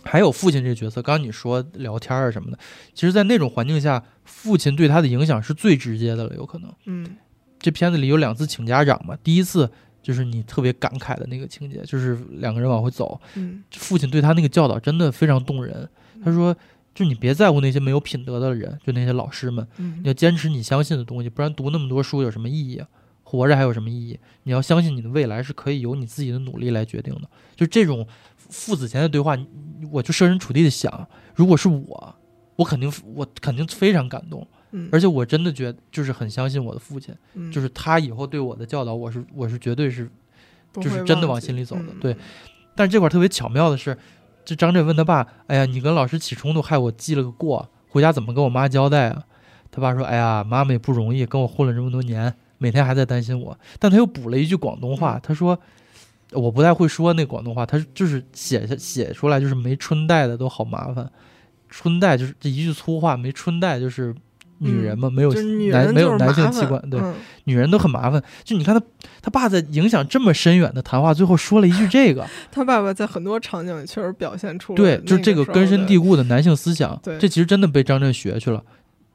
还有父亲这个角色，刚刚你说聊天啊什么的，其实，在那种环境下，父亲对他的影响是最直接的了，有可能。嗯这片子里有两次请家长嘛，第一次就是你特别感慨的那个情节，就是两个人往回走，嗯父亲对他那个教导真的非常动人。他说，就你别在乎那些没有品德的人，就那些老师们，嗯你要坚持你相信的东西，不然读那么多书有什么意义啊？活着还有什么意义？你要相信你的未来是可以由你自己的努力来决定的。就这种父子前的对话，我就设身处地的想，如果是我，我肯定我肯定非常感动，嗯，而且我真的觉得就是很相信我的父亲，嗯就是他以后对我的教导，我是我是绝对是就是真的往心里走的嗯对但是这块儿特别巧妙的是，这张震问他爸：“哎呀，你跟老师起冲突，害我记了个过，回家怎么跟我妈交代啊？”他爸说：“哎呀，妈妈也不容易，跟我混了这么多年，每天还在担心我。”但他又补了一句广东话，他说：“我不太会说那广东话，他就是写下写出来就是没春带的都好麻烦，春带就是这一句粗话，没春带就是女人嘛，没有男没有男性器官，对，嗯女人都很麻烦。就你看他他爸在影响这么深远的谈话，最后说了一句这个。[LAUGHS] ”他爸爸在很多场景里确实表现出了对，就是这个根深蒂固的男性思想，对这其实真的被张震学去了。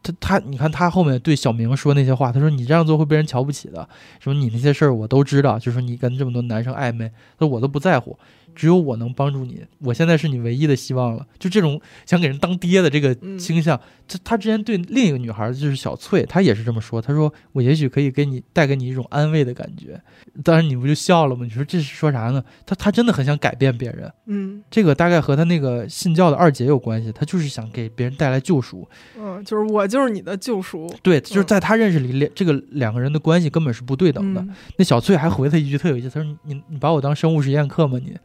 他他，你看他后面对小明说那些话，他说你这样做会被人瞧不起的，说你那些事儿我都知道，就说你跟这么多男生暧昧，他说我都不在乎，只有我能帮助你，我现在是你唯一的希望了。就这种想给人当爹的这个嗯倾向，这他之前对另一个女孩就是小翠，她也是这么说，他说我也许可以给你带给你一种安慰的感觉。当然你不就笑了吗？你说这是说啥呢？他他真的很想改变别人。嗯这个大概和他那个信教的二姐有关系，他就是想给别人带来救赎。嗯，就是我就是你的救赎，对，就是嗯在他认识里，两这个两个人的关系根本是不对等的。嗯那小翠还回他一句特有意思，他说：“你你把我当生物实验课吗？你，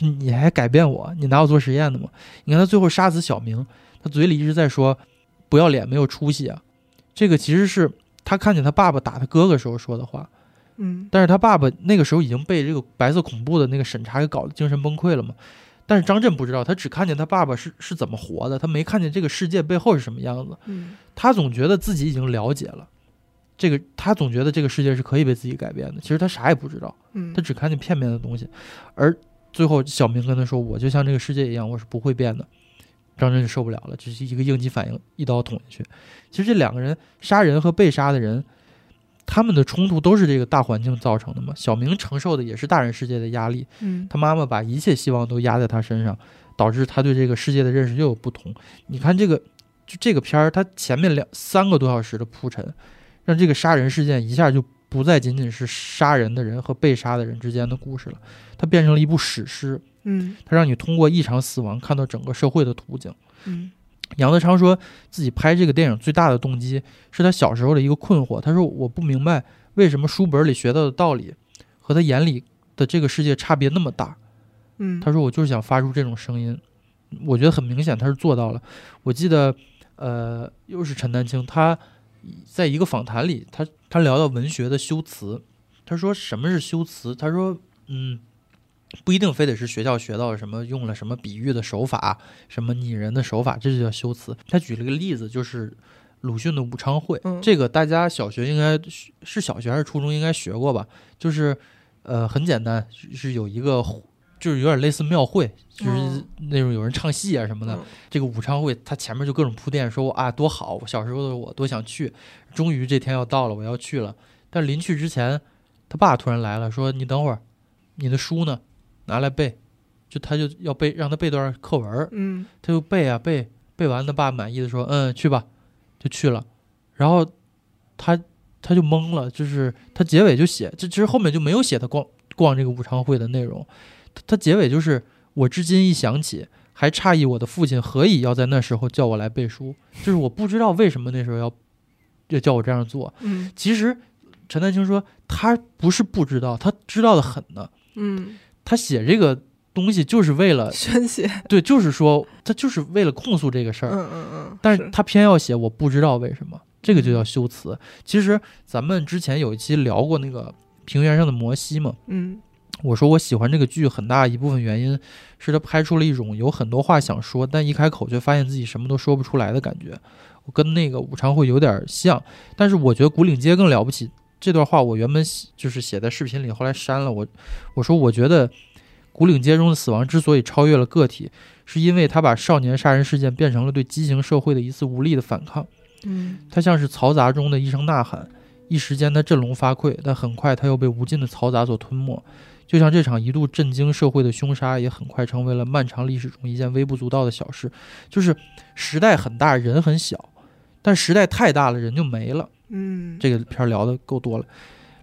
就你还改变我？你拿我做实验的吗？”你看他最后杀死小明，他嘴里一直在说“不要脸，没有出息啊”，这个其实是他看见他爸爸打他哥哥时候说的话。嗯但是他爸爸那个时候已经被这个白色恐怖的那个审查给搞得精神崩溃了嘛。但是张震不知道，他只看见他爸爸是是怎么活的，他没看见这个世界背后是什么样子。嗯他总觉得自己已经了解了这个，他总觉得这个世界是可以被自己改变的。其实他啥也不知道，嗯他只看见片面的东西。而最后小明跟他说：“我就像这个世界一样，我是不会变的。”张震就受不了了，就是一个应激反应，一刀捅下去。其实这两个人杀人和被杀的人，他们的冲突都是这个大环境造成的嘛。小明承受的也是大人世界的压力，嗯他妈妈把一切希望都压在他身上，导致他对这个世界的认识又有不同。你看这个，就这个片儿，他前面两三个多小时的铺陈，让这个杀人事件一下就不再仅仅是杀人的人和被杀的人之间的故事了，它变成了一部史诗。嗯它让你通过一场死亡看到整个社会的图景。嗯杨德昌说自己拍这个电影最大的动机是他小时候的一个困惑。他说：“我不明白为什么书本里学到的道理和他眼里的这个世界差别那么大。”嗯，他说：“我就是想发出这种声音。”我觉得很明显，他是做到了。我记得，呃，又是陈丹青，他在一个访谈里，他他聊到文学的修辞，他说什么是修辞？他说，嗯，不一定非得是学校学到什么用了什么比喻的手法，什么拟人的手法，这就叫修辞。他举了个例子，就是鲁迅的《武昌会》，嗯这个大家小学应该是是小学还是初中应该学过吧？就是，呃，很简单，是是有一个。就是有点类似庙会，就是哦那种有人唱戏啊什么的。嗯这个武昌会，他前面就各种铺垫，说啊多好，我小时候的我多想去，终于这天要到了，我要去了。但临去之前，他爸突然来了，说你等会儿，你的书呢？拿来背。就他就要背，让他背段课文儿，嗯他就背啊背，背完他爸满意的说，嗯，去吧，就去了。然后他他就懵了，就是他结尾就写，这其实后面就没有写他逛逛这个武昌会的内容，他他结尾就是我至今一想起，还诧异我的父亲何以要在那时候叫我来背书，就是我不知道为什么那时候要要叫我这样做。嗯其实陈丹青说他不是不知道，他知道的很呢。嗯，他写这个东西就是为了宣泄，对，就是说他就是为了控诉这个事儿。嗯嗯嗯，但是他偏要写，我不知道为什么，这个就叫修辞。其实咱们之前有一期聊过那个平原上的摩西嘛，嗯我说我喜欢这个剧很大一部分原因是他拍出了一种有很多话想说，但一开口却发现自己什么都说不出来的感觉。我跟那个武昌会有点像，但是我觉得古岭街更了不起。这段话我原本写就是写在视频里，后来删了。我我说我觉得古岭街中的死亡之所以超越了个体，是因为他把少年杀人事件变成了对畸形社会的一次无力的反抗。嗯它像是嘈杂中的一声呐喊，一时间他振聋发聩，但很快他又被无尽的嘈杂所吞没。就像这场一度震惊社会的凶杀，也很快成为了漫长历史中一件微不足道的小事。就是时代很大，人很小，但时代太大了，人就没了。嗯，这个片儿聊的够多了，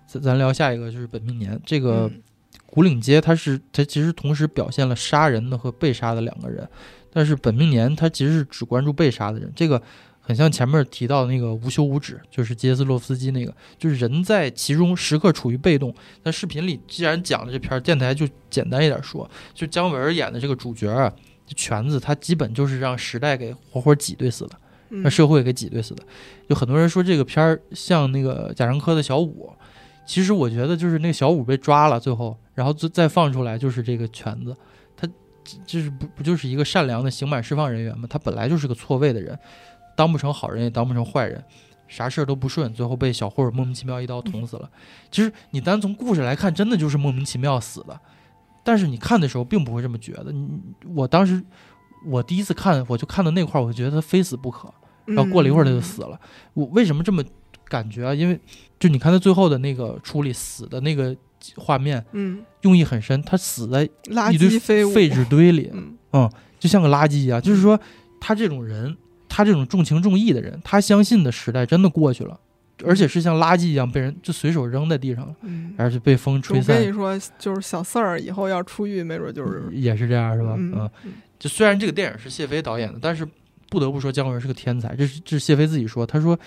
咱咱聊下一个，就是本命年。这个嗯古岭街，它是它其实同时表现了杀人的和被杀的两个人，但是本命年它其实是只关注被杀的人，这个很像前面提到的那个无休无止，就是杰斯洛夫斯基那个，就是人在其中时刻处于被动。那视频里既然讲了这片儿，电台就简单一点说，就姜文演的这个主角啊，这全子他基本就是让时代给活活挤兑死的。嗯让社会给挤兑死的。有很多人说这个片儿像那个贾樟柯的小五，其实我觉得就是那个小五被抓了，最后然后再再放出来就是这个犬子，他就是不不就是一个善良的刑满释放人员吗？他本来就是个错位的人，当不成好人也当不成坏人。啥事儿都不顺，最后被小混混莫名其妙一刀捅死了。其实你单从故事来看，真的就是莫名其妙死的。但是你看的时候并不会这么觉得。你我当时我第一次看，我就看到那块儿，我就觉得他非死不可。然后过了一会儿他就死了。我为什么这么感觉啊？因为就你看他最后的那个处理死的那个画面，嗯，用意很深。他死在垃一堆圾废，废纸堆里，嗯就像个垃圾一样。就是说，他这种人，他这种重情重义的人，他相信的时代真的过去了，而且是像垃圾一样被人就随手扔在地上了，嗯，而且被风吹我跟你。说，就是小四儿以后要出狱，没准就是也是这样，是吧？嗯嗯，就虽然这个电影是谢飞导演的，但是不得不说姜文是个天才。这是这是谢飞自己说，他说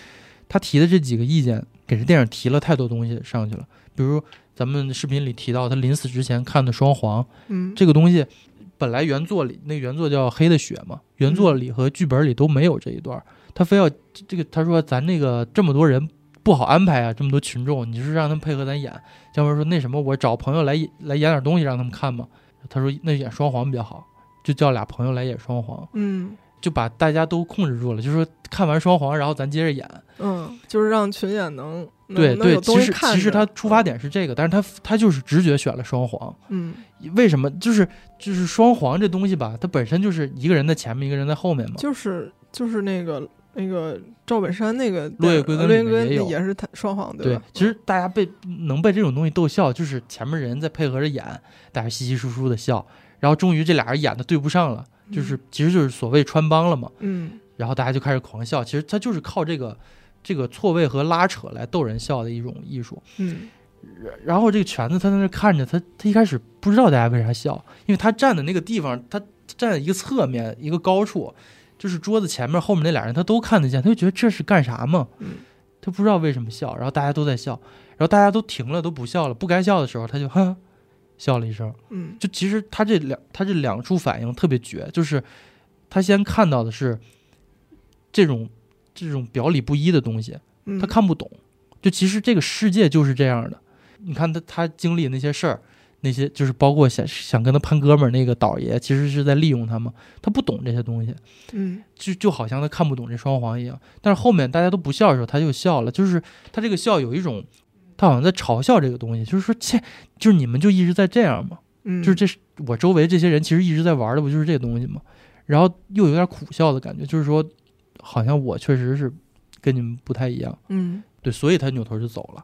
他提的这几个意见给这电影提了太多东西上去了。比如咱们视频里提到他临死之前看的《双簧》嗯这个东西，本来原作里那原作叫《黑的雪》嘛，原作里和剧本里都没有这一段，他非要这个他说咱那个这么多人。不好安排啊，这么多群众，你是让他们配合咱演。姜文说：“那什么，我找朋友来演来演点东西让他们看嘛。”他说：“那演双簧比较好。”就叫俩朋友来演双簧，嗯就把大家都控制住了。就是说看完双簧，然后咱接着演。嗯，就是让群演能能对对，能有东其实西看其实他出发点是这个，但是他他就是直觉选了双簧。嗯为什么？就是就是双簧这东西吧，它本身就是一个人在前面，一个人在后面嘛。就是就是那个那个赵本山那个落叶归根落叶归里面也有根也是他双簧对吧？，其实大家被能被这种东西逗笑，就是前面人在配合着演，大家稀稀疏疏的笑，然后终于这俩人演的对不上了，就是其实就是所谓穿帮了嘛。嗯然后大家就开始狂笑。其实他就是靠这个这个错位和拉扯来逗人笑的一种艺术。嗯然后这个犬子他在那看着他，他一开始不知道大家为啥笑，因为他站的那个地方，他站在一个侧面一个高处，就是桌子前面后面那俩人他都看得见，他就觉得这是干啥嘛？嗯他不知道为什么笑，然后大家都在笑，然后大家都停了都不笑了，不该笑的时候他就哈笑了一声。嗯就其实他这两他这两处反应特别绝，就是他先看到的是这种这种表里不一的东西，嗯，他看不懂。就其实这个世界就是这样的。你看他他经历那些事儿，那些就是包括想想跟他攀哥们儿那个倒爷，其实是在利用他嘛。他不懂这些东西，嗯就就好像他看不懂这双簧一样。但是后面大家都不笑的时候，他就笑了。就是他这个笑有一种，他好像在嘲笑这个东西，就是说切，就是你们就一直在这样嘛。嗯，就是这是我周围这些人其实一直在玩的，不就是这东西嘛？然后又有点苦笑的感觉，就是说，好像我确实是跟你们不太一样，嗯对，所以他扭头就走了。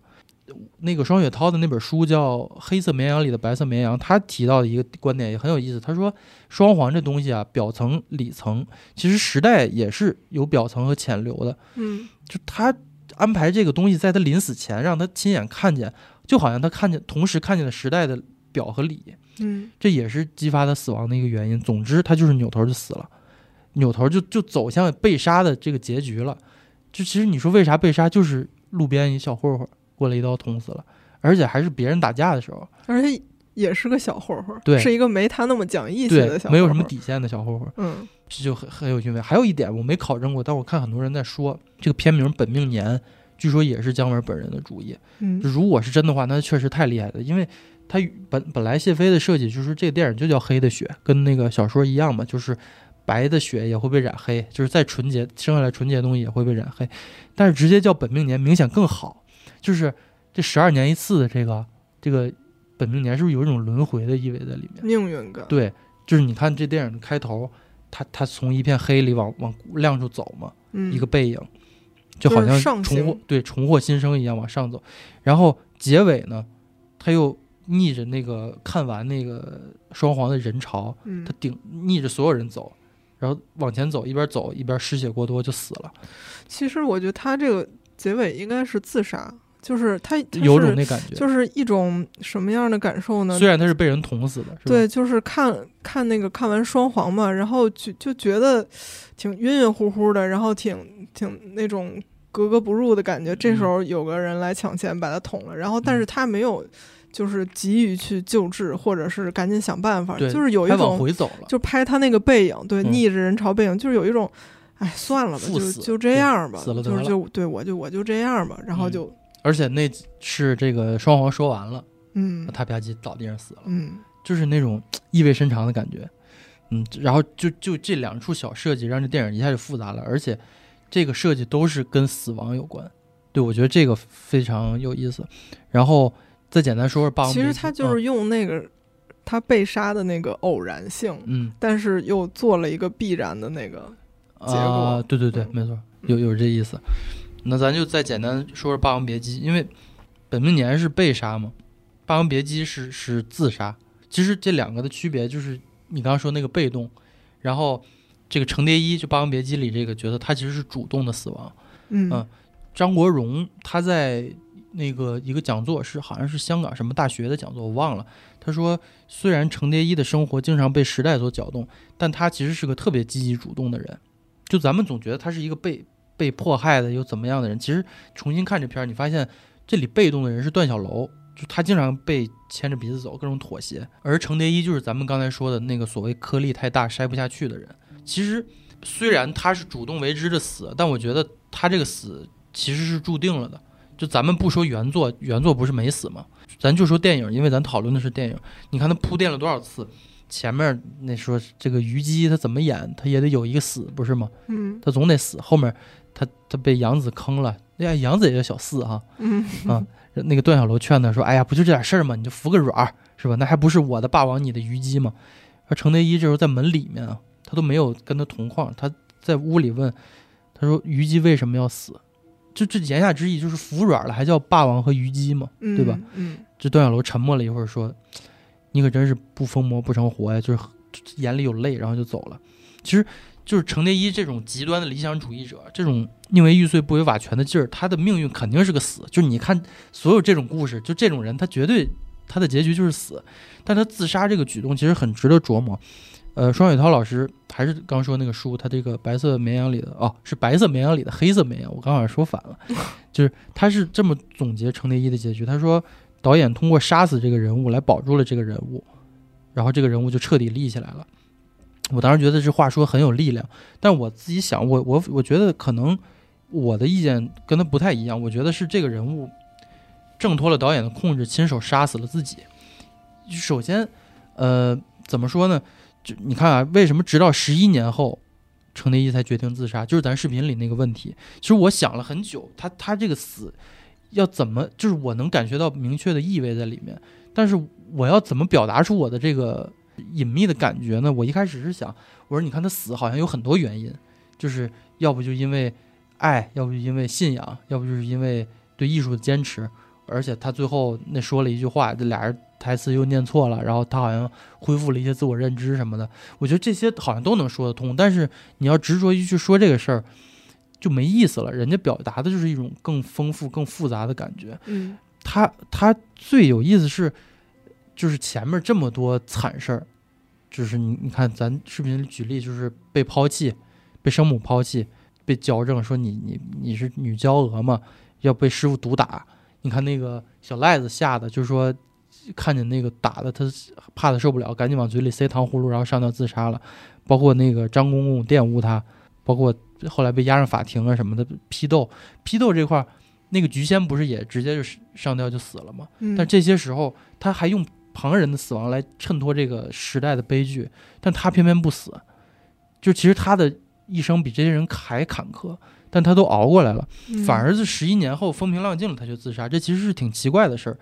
那个双雪涛的那本书叫《黑色绵羊里的白色绵羊》，他提到的一个观点也很有意思。他说，双簧这东西啊，表层、里层，其实时代也是有表层和浅流的。嗯就他安排这个东西，在他临死前让他亲眼看见，就好像他看见，同时看见了时代的表和里。嗯这也是激发他死亡的一个原因。总之，他就是扭头就死了，扭头就就走向被杀的这个结局了。就其实你说为啥被杀，就是路边一小混混过来一刀捅死了，而且还是别人打架的时候，而且也是个小混混，对是一个没他那么讲义气的小，混混，没有什么底线的小混混，嗯这就很很有韵味。还有一点我没考证过，但我看很多人在说，这个片名《本命年》，据说也是姜文本人的主意。嗯如果是真的话，那确实太厉害了，因为他本本来谢飞的设计就是这个电影就叫黑的血，跟那个小说一样嘛，就是白的血也会被染黑，就是再纯洁生下来纯洁的东西也会被染黑，但是直接叫本命年明显更好，就是这十二年一次的这个这个本命年是不是有一种轮回的意味在里面？命运感，对，就是你看这电影的开头，他他从一片黑里往往亮处走嘛，嗯一个背影，就好像重获对重获新生一样往上走。然后结尾呢，他又逆着那个看完那个双簧的人潮，嗯他，顶逆着所有人走，然后往前走，一边走一边失血过多就死了，其实我觉得他这个结尾应该是自杀，就是他他有种是那感觉。就是一种什么样的感受呢？虽然他是被人捅死的，对，就是看看那个看完双簧嘛，然后就就觉得挺晕晕乎乎的，然后挺挺那种格格不入的感觉。这时嗯候有个人来抢钱把他捅了，然后但是他没有就是急于去救治，或者是赶紧想办法，就是有一种回走了。就拍他那个背影，对，嗯逆着人潮背影，就是有一种。哎，算了吧，就就这样吧，就是就对我就我就这样吧，然后嗯就而且那是这个双簧说完了，嗯他吧唧倒地上死了，嗯就是那种意味深长的感觉。嗯，然后就就这两处小设计，让这电影一下就复杂了，而且这个设计都是跟死亡有关。对，我觉得这个非常有意思。然后再简单说说《霸王其》，实他就是用那个他被杀的那个偶然性，嗯，但是又做了一个必然的那个，嗯结果啊，对对对，嗯没错，有有这意思。那咱就再简单说说《霸王别姬》，因为本命年是被杀嘛，《霸王别姬是》是自杀。其实这两个的区别就是你刚刚说那个被动，然后这个程蝶衣就《霸王别姬》里这个角色，他其实是主动的死亡。嗯嗯张国荣他在那个一个讲座是好像是香港什么大学的讲座，我忘了。他说，虽然程蝶衣的生活经常被时代所搅动，但他其实是个特别积极主动的人。就咱们总觉得他是一个被被迫害的又怎么样的人，其实重新看这片儿，你发现这里被动的人是段小楼，就他经常被牵着鼻子走，各种妥协。而程蝶衣就是咱们刚才说的那个所谓颗粒太大筛不下去的人。其实虽然他是主动为之的死，但我觉得他这个死其实是注定了的。就咱们不说原作，原作不是没死吗？咱就说电影，因为咱讨论的是电影。你看他铺垫了多少次，前面那说这个虞姬他怎么演，他也得有一个死，不是吗？嗯他总得死。后面他他被杨子坑了，哎呀，杨子也叫小四哈、[LAUGHS] 嗯啊那个段小楼劝他说：“哎呀，不就这点事儿吗？你就服个软儿是吧？那还不是我的霸王，你的虞姬吗？”而程蝶衣这时候在门里面啊，他都没有跟他同框，他在屋里问他说：“虞姬为什么要死？”就这言下之意就是服软了，还叫霸王和虞姬嘛，嗯，对吧？嗯这段小楼沉默了一会儿，说：“你可真是不疯魔不成活呀！”就是眼里有泪，然后就走了。其实就是程蝶衣这种极端的理想主义者，这种宁为玉碎不为瓦全的劲儿，他的命运肯定是个死。就是你看所有这种故事，就这种人，他绝对他的结局就是死。但他自杀这个举动其实很值得琢磨。呃，双雪涛老师还是刚说那个书，他这个白色绵羊里的哦，是白色绵羊里的黑色绵羊，我刚好像说反了，[LAUGHS] 就是他是这么总结程蝶衣的结局，他说导演通过杀死这个人物来保住了这个人物，然后这个人物就彻底立起来了。我当时觉得这话说很有力量，但我自己想，我我我觉得可能我的意见跟他不太一样，我觉得是这个人物挣脱了导演的控制，亲手杀死了自己。首先，呃，怎么说呢？就你看啊，为什么直到十一年后，程蝶衣才决定自杀？就是咱视频里那个问题。其实我想了很久，他他这个死要怎么，就是我能感觉到明确的意味在里面，但是我要怎么表达出我的这个隐秘的感觉呢？我一开始是想，我说你看他死好像有很多原因，就是要不就因为爱，要不就因为信仰，要不就是因为对艺术的坚持。而且他最后那说了一句话，这俩人台词又念错了，然后他好像恢复了一些自我认知什么的。我觉得这些好像都能说得通，但是你要执着于去说这个事儿，就没意思了。人家表达的就是一种更丰富、更复杂的感觉。嗯他他最有意思是，就是前面这么多惨事儿，就是你你看咱视频举例，就是被抛弃，被生母抛弃，被矫正说你你你是女娇娥嘛，要被师傅毒打。你看那个小赖子吓得，就是说看见那个打的他怕的受不了，赶紧往嘴里塞糖葫芦，然后上吊自杀了。包括那个张公公玷污他，包括后来被押上法庭啊什么的批斗，批斗这块儿。那个菊仙不是也直接就上吊就死了吗？嗯，但这些时候他还用旁人的死亡来衬托这个时代的悲剧，但他偏偏不死，就其实他的一生比这些人还坎坷，但他都熬过来了，反而是十一年后风平浪静了他就自杀，这其实是挺奇怪的事儿。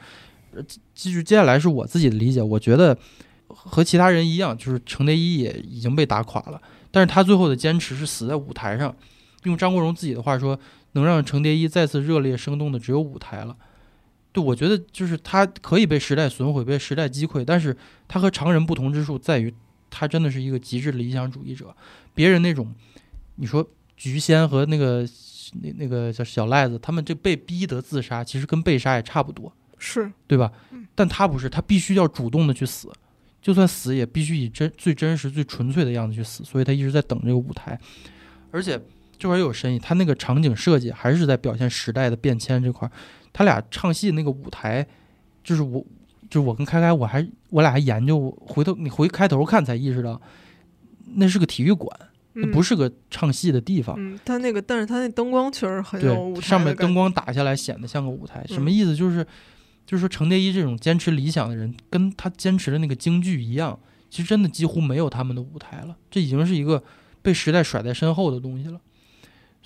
呃，继续接下来是我自己的理解，我觉得和其他人一样，就是程蝶衣也已经被打垮了，但是他最后的坚持是死在舞台上，用张国荣自己的话说，能让程蝶衣再次热烈生动的只有舞台了。对，我觉得就是他可以被时代损毁，被时代击溃，但是他和常人不同之处在于，他真的是一个极致的理想主义者。别人那种，你说菊仙和那个那那个叫小赖子，他们这被逼得自杀，其实跟被杀也差不多。是，对吧嗯？但他不是，他必须要主动的去死，就算死也必须以真最真实、最纯粹的样子去死。所以他一直在等这个舞台，而且这块儿又有深意，他那个场景设计还是在表现时代的变迁这块儿。他俩唱戏那个舞台，就是我，就是我跟开开，我还我俩还研究，回头你回开头看才意识到，那是个体育馆，那嗯不是个唱戏的地方。嗯，他那个，但是他那灯光确实很有舞对，台上面灯光打下来显得像个舞台，什么嗯意思？就是，就是说程蝶衣这种坚持理想的人，跟他坚持的那个京剧一样，其实真的几乎没有他们的舞台了，这已经是一个被时代甩在身后的东西了，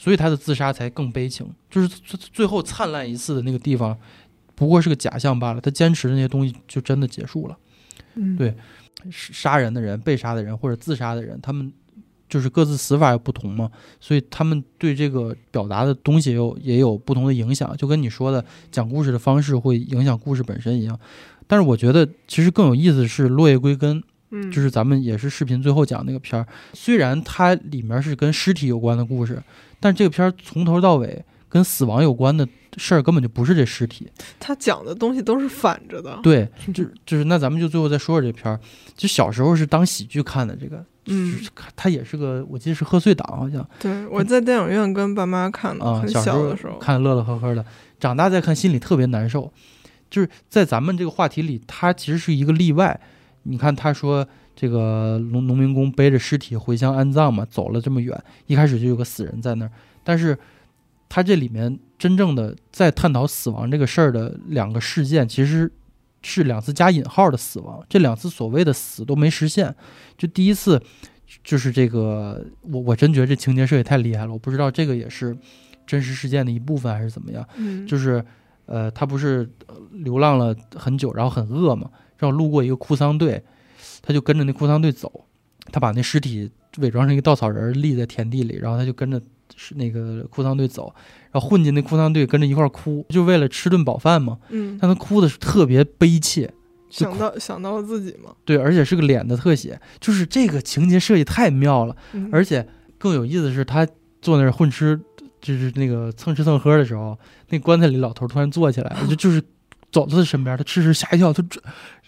所以他的自杀才更悲情，就是最最后灿烂一次的那个地方，不过是个假象罢了，他坚持的那些东西就真的结束了。嗯对杀人的人、被杀的人或者自杀的人，他们就是各自死法也不同嘛，所以他们对这个表达的东西也有也有不同的影响，就跟你说的讲故事的方式会影响故事本身一样。但是我觉得其实更有意思的是《落叶归根》，嗯，就是咱们也是视频最后讲那个片儿，虽然它里面是跟尸体有关的故事，但这个片儿从头到尾跟死亡有关的事儿根本就不是这尸体。他讲的东西都是反着的。对，就就是那咱们就最后再说说这片儿。就小时候是当喜剧看的，这个，嗯就是它也是个，我记得是贺岁档，好像对，我在电影院跟爸妈看的，嗯，很小小的时候。看乐乐呵呵的，长大再看心里特别难受。就是在咱们这个话题里，他其实是一个例外。你看，他说这个农农民工背着尸体回乡安葬嘛，走了这么远，一开始就有个死人在那儿，但是他这里面真正的在探讨死亡这个事儿的两个事件，其实是两次加引号的死亡，这两次所谓的死都没实现。就第一次就是这个，我我真觉得这情节设计太厉害了，我不知道这个也是真实事件的一部分还是怎么样。嗯，就是呃，他不是呃流浪了很久，然后很饿嘛，然后路过一个哭丧队，他就跟着那哭丧队走，他把那尸体伪装成一个稻草人儿立在田地里，然后他就跟着是那个哭丧队走，然后混进那哭丧队跟着一块儿哭，就为了吃顿饱饭嘛。嗯，但他哭的是特别悲切，想到想到了自己嘛。对，而且是个脸的特写，就是这个情节设计太妙了。嗯而且更有意思的是，他坐那儿混吃，就是那个蹭吃蹭喝的时候，那棺材里老头突然坐起来，就就是走到他身边，他吃吃吓一跳，他这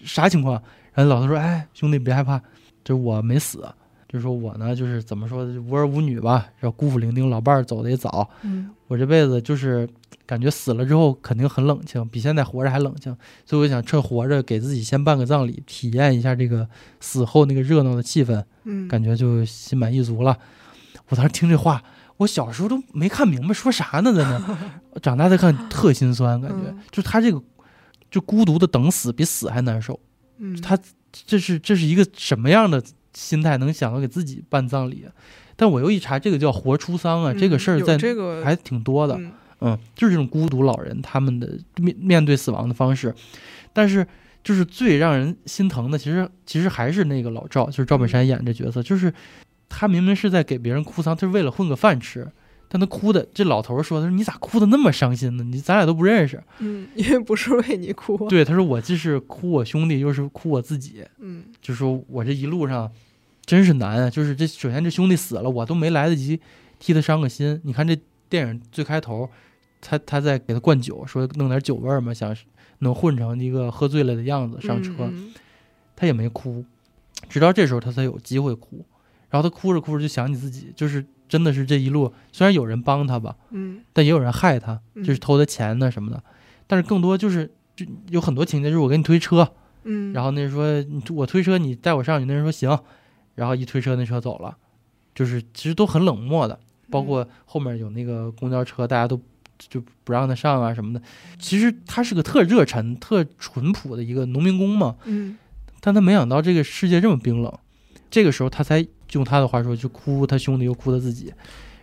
啥情况？老头说：“哎，兄弟别害怕，就我没死，就说我呢，就是怎么说的，无儿无女吧，然后孤苦伶仃，老伴儿走的也早，嗯我这辈子就是感觉死了之后肯定很冷清，比现在活着还冷清，所以我想趁活着给自己先办个葬礼，体验一下这个死后那个热闹的气氛。”嗯，感觉就心满意足了。我当时听这话，我小时候都没看明白说啥呢，在那，长大再看特心酸，感觉、嗯就他这个就孤独的等死，比死还难受。嗯他这是这是一个什么样的心态，能想到给自己办葬礼啊？但我又一查，这个叫活出丧啊，这个事儿在这个还挺多的。嗯嗯，就是这种孤独老人他们的面面对死亡的方式，但是就是最让人心疼的，其实其实还是那个老赵，就是赵本山演这角色，就是他明明是在给别人哭丧，他是为了混个饭吃，但他哭的这老头儿说，他说你咋哭的那么伤心呢？你咱俩都不认识。嗯，因为不是为你哭。对，他说我既是哭我兄弟，又是哭我自己，嗯就说我这一路上真是难啊，就是这首先这兄弟死了，我都没来得及替他伤个心。你看这电影最开头，他他在给他灌酒，说弄点酒味儿嘛，想能混成一个喝醉了的样子上车，嗯他也没哭，直到这时候他才有机会哭。然后他哭着哭着就想起自己，就是真的是这一路，虽然有人帮他吧，嗯但也有人害他，嗯就是偷他钱呢什么的。但是更多就是就有很多情节，就是我给你推车，嗯，然后那人说你我推车，你带我上去。那人说行，然后一推车，那车走了，就是其实都很冷漠的。包括后面有那个公交车，大家都就不让他上啊什么的。其实他是个特热忱、特淳朴的一个农民工嘛，嗯但他没想到这个世界这么冰冷。这个时候他才用他的话说，就哭他兄弟，又哭他自己。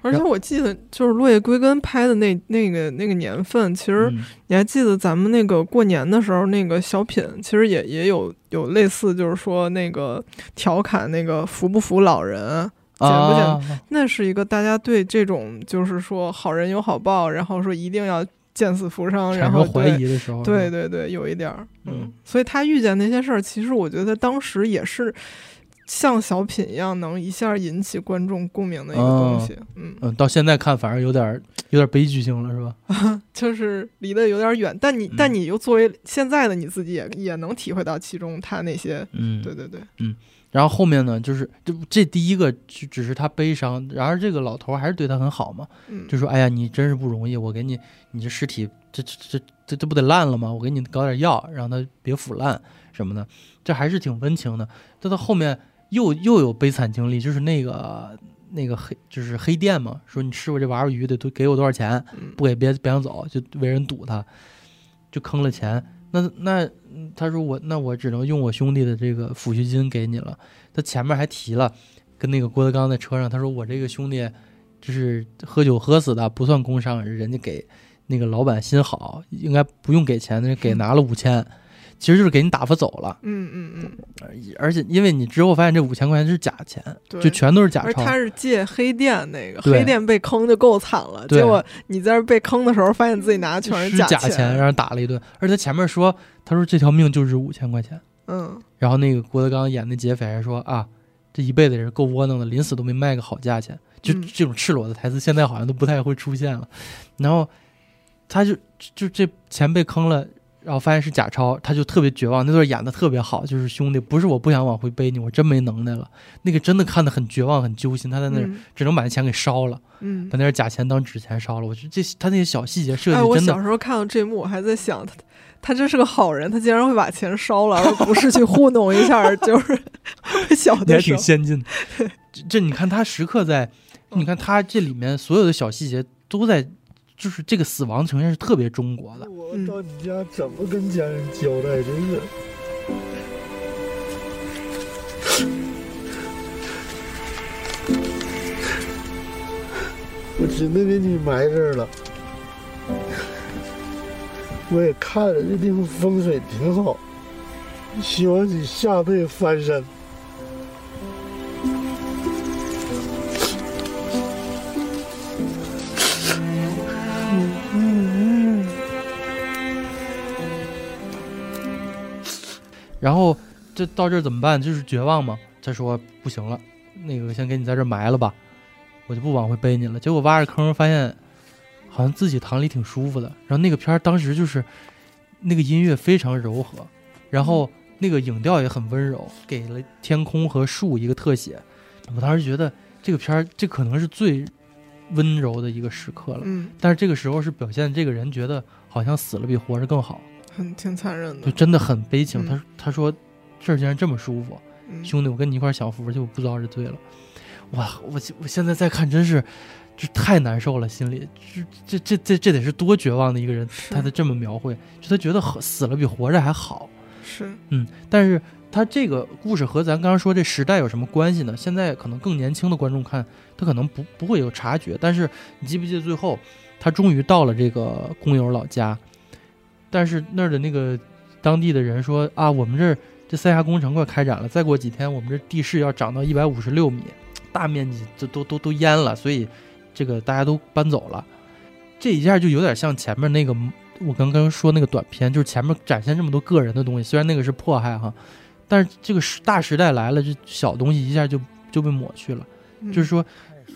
而且我记得就是《落叶归根》拍的那那个那个年份，其实嗯你还记得咱们那个过年的时候那个小品，其实也也有有类似，就是说那个调侃那个扶不扶老人简不简？啊那是一个大家对这种就是说好人有好报，然后说一定要见死扶伤，然后怀疑的时候，对对对，有一点儿，嗯嗯，所以他遇见那些事儿，其实我觉得当时也是像小品一样，能一下引起观众共鸣的一个东西，嗯，嗯，到现在看反而有点儿有点悲剧性了，是吧？[LAUGHS] 就是离得有点远，但你、嗯但你又作为现在的你自己也也能体会到其中他那些，嗯，对对对，嗯然后后面呢，就是这这第一个就只是他悲伤，然而这个老头儿还是对他很好嘛，嗯，就说：“哎呀，你真是不容易，我给你，你这尸体这这这这这不得烂了吗？我给你搞点药，让它别腐烂什么的，这还是挺温情的。但到后面又又有悲惨经历，就是那个那个黑就是黑店嘛，说你吃我这娃娃鱼得多给我多少钱，嗯不给别别想走，就为人堵他，就坑了钱。那那嗯他说我那我只能用我兄弟的这个抚恤金给你了。他前面还提了，跟那个郭德纲在车上，他说我这个兄弟就是喝酒喝死的，不算工伤，人家给那个老板心好，应该不用给钱，那给拿了五千，其实就是给你打发走了。嗯嗯嗯，而而且因为你之后发现这五千块钱是假钱，就全都是假钞。而他是借黑店那个，黑店被坑就够惨了。结果你在这被坑的时候，发现自己拿的全是假钱，让人打了一顿。而且他前面说，他说这条命就值五千块钱。嗯，然后那个郭德纲演那劫匪还说啊，这一辈子也是够窝囊的，临死都没卖个好价钱。就嗯这种赤裸的台词，现在好像都不太会出现了。然后他就就这钱被坑了，然后发现是假钞，他就特别绝望。那段演的特别好，就是兄弟，不是我不想往回背你，我真没能耐了。那个真的看得很绝望，很揪心。他在那儿嗯只能把那钱给烧了，嗯把那点假钱当纸钱烧了。我觉得这他那些小细节设计真的小时候看到这幕，我还在想他。他真是个好人，他竟然会把钱烧了，而不是去糊弄一下，就是 [LAUGHS] 小你还挺的时候。先进的。[LAUGHS] 这这你看他时刻在，你看他这里面所有的小细节都在，就是这个死亡呈现是特别中国的。我到你家怎么跟家人交代？真是。我真的给你埋这儿了。我也看了，这地方风水挺好，希望你下辈子翻身。然后这到这儿怎么办？就是绝望嘛。他说不行了，那个先给你在这儿埋了吧，我就不往回背你了。结果挖着坑发现，好像自己躺里挺舒服的。然后那个片儿当时就是那个音乐非常柔和，然后那个影调也很温柔，给了天空和树一个特写。我当时觉得这个片儿这可能是最温柔的一个时刻了。嗯，但是这个时候是表现这个人觉得好像死了比活着更好，很挺残忍的。就真的很悲情。嗯他他说这儿竟然这么舒服，嗯兄弟，我跟你一块儿享福去，我不遭这罪了。哇，我我现在再看真是，这太难受了，心里这这这这这得是多绝望的一个人，他才这么描绘，就他觉得死了比活着还好。是，嗯，但是他这个故事和咱刚刚说这时代有什么关系呢？现在可能更年轻的观众看，他可能不不会有察觉。但是你记不记得最后，他终于到了这个工友老家，但是那儿的那个当地的人说啊，我们这儿这三峡工程快开展了，再过几天我们这地势要涨到一百五十六米，大面积就都都都淹了，所以这个大家都搬走了。这一下就有点像前面那个我刚刚说那个短片，就是前面展现这么多个人的东西，虽然那个是迫害哈，但是这个时大时代来了，这小东西一下就就被抹去了。嗯就是，说，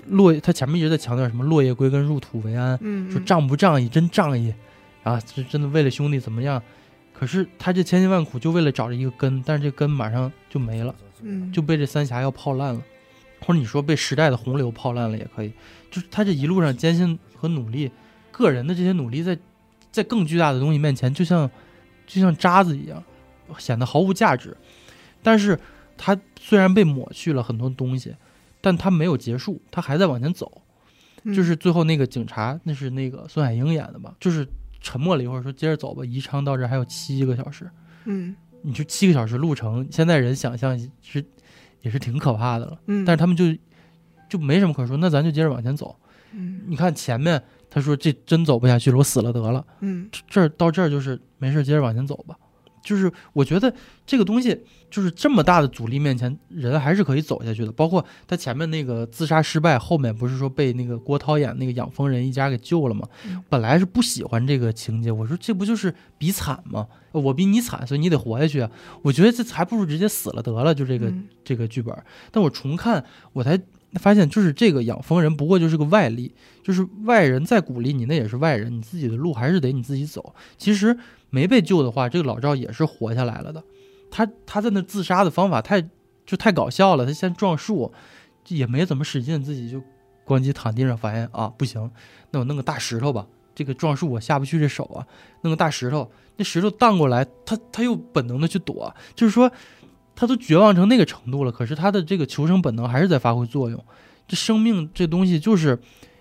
落他前面一直在强调什么落叶归根，入土为安，嗯，说嗯仗不仗义，真仗义啊，这真的为了兄弟怎么样？可是他这千辛万苦就为了找着一个根，但是这根马上就没了，嗯，就被这三峡要泡烂了，或者你说被时代的洪流泡烂了也可以。就是他这一路上艰辛和努力，个人的这些努力在在更巨大的东西面前，就像就像渣子一样，显得毫无价值。但是他虽然被抹去了很多东西，但他没有结束，他还在往前走。嗯就是最后那个警察，那是那个孙海英演的吧？就是沉默了一会儿，说接着走吧。宜昌到这儿还有七个小时，嗯你就七个小时路程，现在人想象是也是挺可怕的了。嗯，但是他们就就没什么可说，那咱就接着往前走。嗯你看前面他说这真走不下去了，我死了得了。嗯这这儿到这儿就是没事，接着往前走吧。就是我觉得这个东西就是这么大的阻力面前，人还是可以走下去的。包括他前面那个自杀失败，后面不是说被那个郭涛演那个养蜂人一家给救了吗？嗯本来是不喜欢这个情节，我说这不就是比惨吗？我比你惨，所以你得活下去啊！我觉得这还不如直接死了得了，就这个、嗯这个剧本。但我重看，我才发现，就是这个养蜂人不过就是个外力，就是外人再鼓励你，那也是外人，你自己的路还是得你自己走。其实没被救的话，这个老赵也是活下来了的。他他在那自杀的方法太就太搞笑了，他先撞树，也没怎么使劲，自己就咣叽躺地上，发现啊不行，那我弄个大石头吧。这个撞树我下不去这手啊，弄个大石头，那石头荡过来，他他又本能的去躲，就是说他都绝望成那个程度了，可是他的这个求生本能还是在发挥作用。这生命这东西就是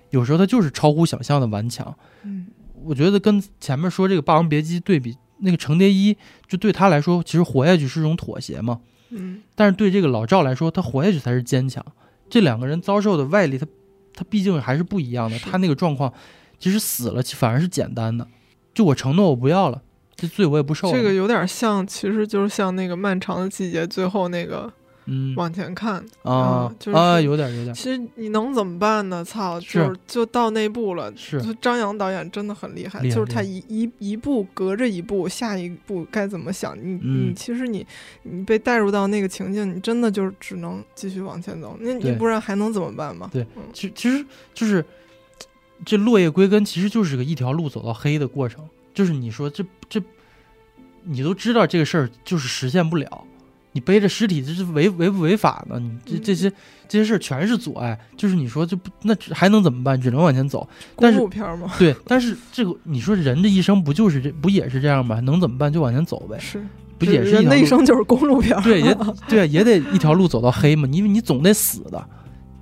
有时候它就是超乎想象的顽强。嗯我觉得跟前面说这个《霸王别姬》对比，那个程蝶衣就对他来说，其实活下去是一种妥协嘛。嗯但是对这个老赵来说，他活下去才是坚强。这两个人遭受的外力，他他毕竟还是不一样的。他那个状况，其实死了反而是简单的。就我承诺我不要了，这罪我也不受。这个有点像，其实就是像那个漫长的季节最后那个嗯往前看，啊嗯就是啊，有点有点其实你能怎么办呢？操，就是就到那步了。是就张扬导演真的很厉害，厉害就是他一一一步隔着一步，下一步该怎么想？你、嗯你其实你你被带入到那个情境，你真的就是只能继续往前走，那你不然还能怎么办嘛？对嗯其其实就是这落叶归根，其实就是个一条路走到黑的过程。就是你说这这，你都知道这个事儿就是实现不了，你背着尸体这是违违不违法呢？你这嗯这些这些事儿全是阻碍。就是你说这不那还能怎么办？只能往前走。但公是路片吗，对，但是这个你说人这一生不就是这不也是这样吗？能怎么办？就往前走呗，是不也是一人条路？的一生就是公路片？对，也 [LAUGHS] 对啊，也得一条路走到黑嘛，因为你总得死的，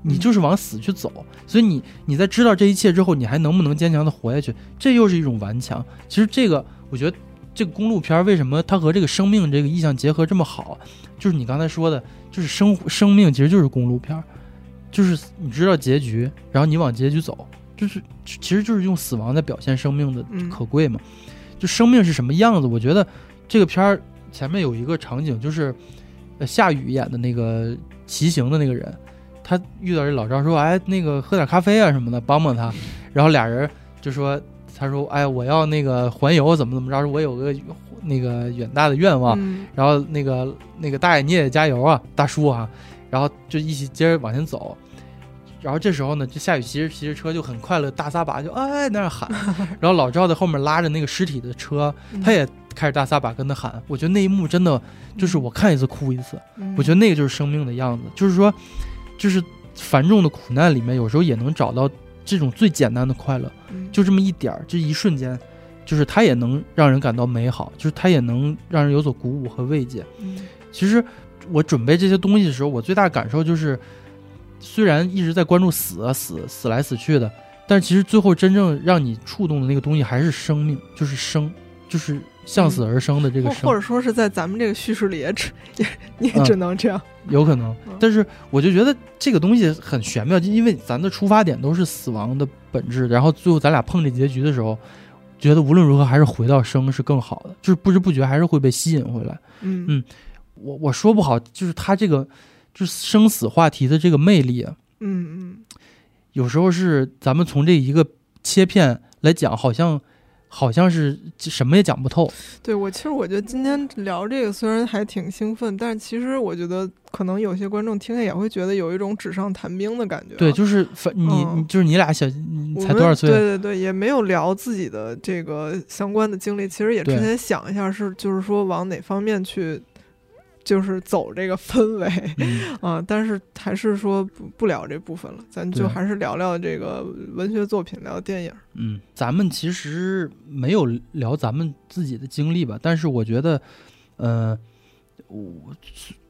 你嗯就是往死去走。所以你你在知道这一切之后，你还能不能坚强的活下去？这又是一种顽强。其实这个，我觉得这个公路片儿为什么它和这个生命这个意象结合这么好，就是你刚才说的，就是生生命其实就是公路片儿，就是你知道结局，然后你往结局走，就是其实就是用死亡在表现生命的嗯可贵嘛。就生命是什么样子？我觉得这个片儿前面有一个场景，就是呃夏雨演的那个骑行的那个人，他遇到这老赵说：“哎，那个喝点咖啡啊什么的，帮帮他。[LAUGHS] ”然后俩人就说：“他说，哎，我要那个环游，怎么怎么着？我有个那个远大的愿望。嗯然后那个那个大爷你也加油啊，大叔啊，然后就一起接着往前走。然后这时候呢，这夏雨骑着骑着车就很快乐，大撒把就哎那样喊。[LAUGHS] 然后老赵在后面拉着那个尸体的车，嗯他也开始大撒把跟他喊。我觉得那一幕真的就是我看一次哭一次。嗯我觉得那个就是生命的样子，就是说，就是繁重的苦难里面，有时候也能找到这种最简单的快乐，嗯就这么一点儿，这一瞬间，就是它也能让人感到美好，就是它也能让人有所鼓舞和慰藉。嗯其实我准备这些东西的时候，我最大的感受就是，虽然一直在关注死啊死死来死去的，但是其实最后真正让你触动的那个东西还是生命，就是生，就是向死而生的这个生。或或者说是在咱们这个叙事里也只也也嗯只能这样。有可能嗯，但是我就觉得这个东西很玄妙，就因为咱的出发点都是死亡的本质，然后最后咱俩碰这结局的时候，觉得无论如何还是回到生是更好的，就是不知不觉还是会被吸引回来。嗯嗯我我说不好，就是他这个就是生死话题的这个魅力啊，嗯嗯有时候是咱们从这一个切片来讲，好像好像是什么也讲不透。对我其实我觉得今天聊这个虽然还挺兴奋，但是其实我觉得可能有些观众听了也会觉得有一种纸上谈兵的感觉啊。对，就是反你嗯就是你俩小你才多少岁啊？对对对，也没有聊自己的这个相关的经历。其实也之前想一下，是就是说往哪方面去，就是走这个氛围嗯，[LAUGHS] 啊。但是还是说不不聊这部分了，咱就还是聊聊这个文学作品，聊电影。嗯，咱们其实没有聊咱们自己的经历吧，但是我觉得，呃，我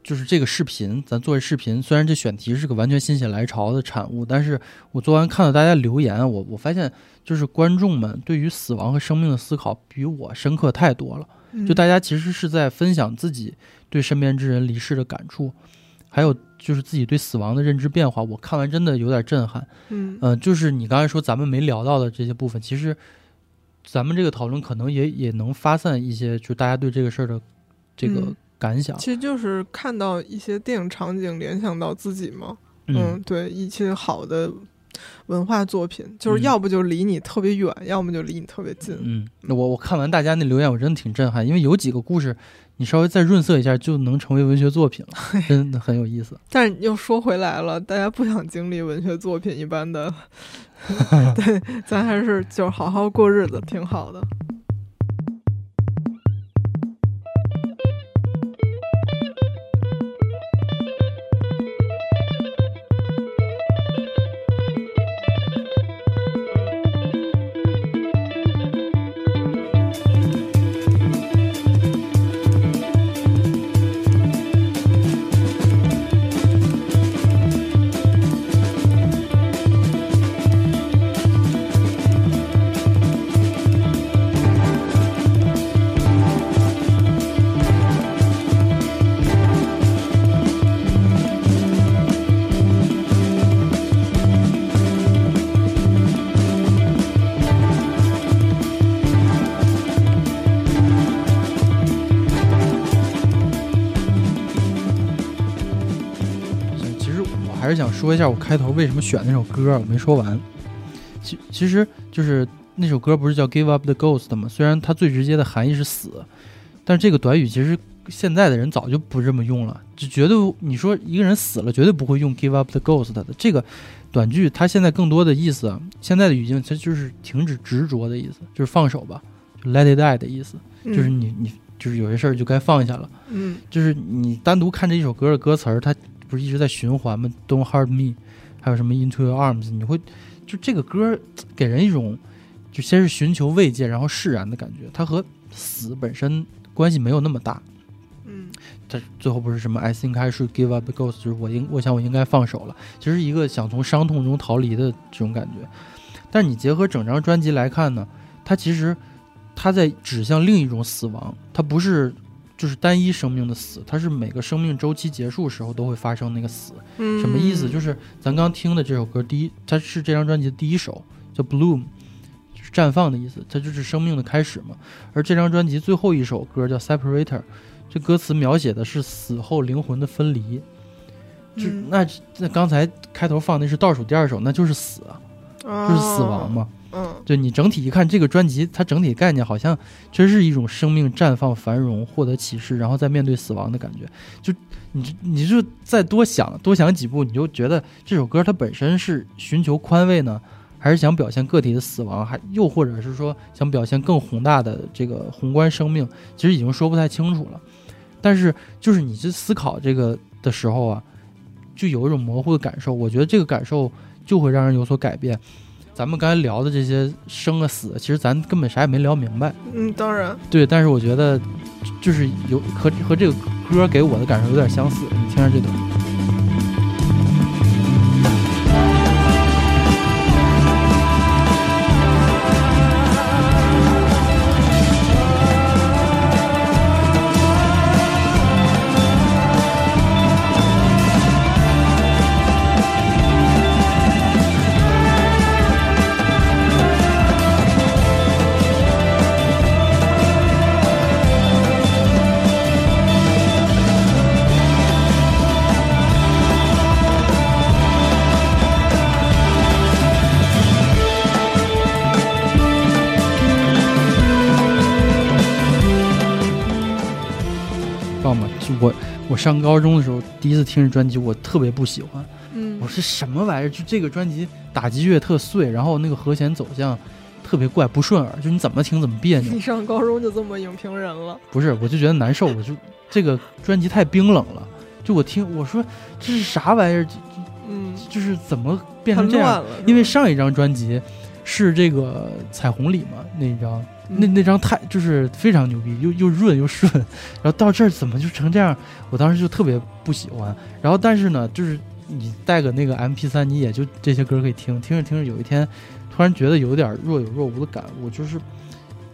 就是这个视频，咱做这视频，虽然这选题是个完全心血来潮的产物，但是我做完看到大家留言，我我发现就是观众们对于死亡和生命的思考比我深刻太多了。就大家其实是在分享自己对身边之人离世的感触，还有就是自己对死亡的认知变化。我看完真的有点震撼。嗯嗯、就是你刚才说咱们没聊到的这些部分，其实咱们这个讨论可能也也能发散一些，就大家对这个事儿的这个嗯感想。其实就是看到一些电影场景，联想到自己嘛。嗯嗯，对，一些好的文化作品，就是嗯要不就离你特别远，要么就离你特别近。嗯，那我我看完大家那留言，我真的挺震撼，因为有几个故事，你稍微再润色一下，就能成为文学作品了，[LAUGHS] 真的很有意思。但是又说回来了，大家不想经历文学作品一般的，[LAUGHS] 对，咱还是就是好好过日子，挺好的。说一下我开头为什么选那首歌，我没说完。其其实就是那首歌不是叫《Give Up the Ghost》吗？虽然它最直接的含义是死，但是这个短语其实现在的人早就不这么用了，就绝对你说一个人死了，绝对不会用 “Give Up the Ghost” 的这个短句，它现在更多的意思啊，现在的语境其实就是停止执着的意思，就是放手吧，就 “Let it die” 的意思，就是你你就是有些事儿就该放下了。嗯就是你单独看这一首歌的歌词儿，它不是一直在循环吗？Don't hurt me，还有什么 Into Your Arms，你会就这个歌给人一种就先是寻求慰藉，然后释然的感觉，它和死本身关系没有那么大。嗯它最后不是什么 I think I should give up the ghost，就是我应我想我应该放手了，其实一个想从伤痛中逃离的这种感觉。但是你结合整张专辑来看呢，它其实它在指向另一种死亡，它不是就是单一生命的死，它是每个生命周期结束时候都会发生那个死。嗯，什么意思？就是咱刚听的这首歌，第一，它是这张专辑的第一首，叫 Bloom，就是绽放的意思，它就是生命的开始嘛。而这张专辑最后一首歌叫 Separator，这歌词描写的是死后灵魂的分离。就嗯那那刚才开头放的是倒数第二首，那就是死啊，就是死亡。嘛。嗯就你整体一看，这个专辑它整体概念好像真是一种生命绽放、繁荣、获得启示，然后再面对死亡的感觉。就你你就再多想多想几步，你就觉得这首歌它本身是寻求宽慰呢，还是想表现个体的死亡，还又或者是说想表现更宏大的这个宏观生命，其实已经说不太清楚了。但是就是你去思考这个的时候啊，就有一种模糊的感受。我觉得这个感受就会让人有所改变。咱们刚才聊的这些生啊死，其实咱根本啥也没聊明白。嗯，当然，对，但是我觉得就是有和和这个歌给我的感受有点相似。你听下这段。上高中的时候第一次听这专辑，我特别不喜欢。嗯我是什么玩意儿？就这个专辑打击乐特碎，然后那个和弦走向特别怪，不顺耳，就你怎么听怎么别扭你。上高中就这么影评人了，不是，我就觉得难受，我就这个专辑太冰冷了。就我听我说这是啥玩意儿？就嗯，就是怎么变成这样？因为上一张专辑是这个彩虹里嘛，那一张，那嗯那张太就是非常牛逼，又又润又顺，然后到这儿怎么就成这样？我当时就特别不喜欢。然后但是呢，就是你带个那个 M P 三，你也就这些歌可以听，听着听着，有一天突然觉得有点若有若无的感悟，就是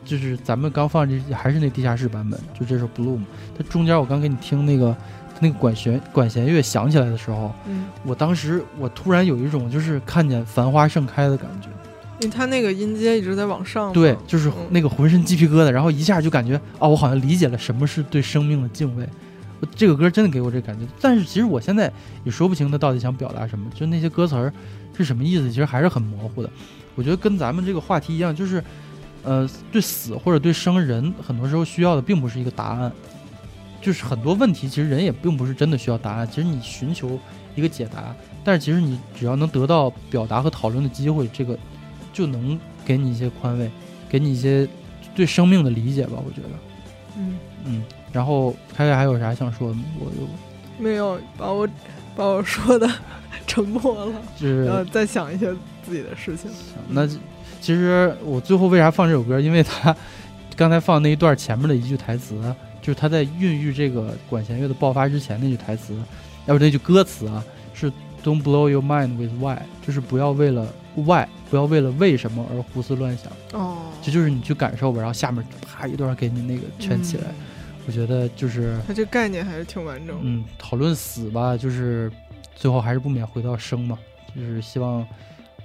就是咱们刚放这还是那地下室版本，就这首 Bloom，它中间我刚给你听那个那个管弦管弦乐响起来的时候，嗯我当时我突然有一种就是看见繁花盛开的感觉，因为他那个音阶一直在往上。对，就是嗯那个浑身鸡皮疙瘩，然后一下就感觉啊，我好像理解了什么是对生命的敬畏。这个歌真的给我这感觉，但是其实我现在也说不清他到底想表达什么，就那些歌词儿是什么意思，其实还是很模糊的。我觉得跟咱们这个话题一样，就是呃，对死或者对生人，很多时候需要的并不是一个答案，就是很多问题其实人也并不是真的需要答案，其实你寻求一个解答，但是其实你只要能得到表达和讨论的机会，这个就能给你一些宽慰，给你一些对生命的理解吧。我觉得，嗯，嗯。然后开开还有啥想说的吗？我就没有把我把我说的沉默了，就是然后再想一些自己的事情。那其实我最后为啥放这首歌？因为他刚才放那一段前面的一句台词，就是他在孕育这个管弦乐的爆发之前那句台词，要不那句歌词啊，是 "Don't blow your mind with why"，就是不要为了 why，不要为了为什么而胡思乱想。哦，这就是你去感受吧，然后下面啪一段给你那个圈起来。嗯我觉得就是它这个概念还是挺完整的。嗯，讨论死吧，就是最后还是不免回到生嘛，就是希望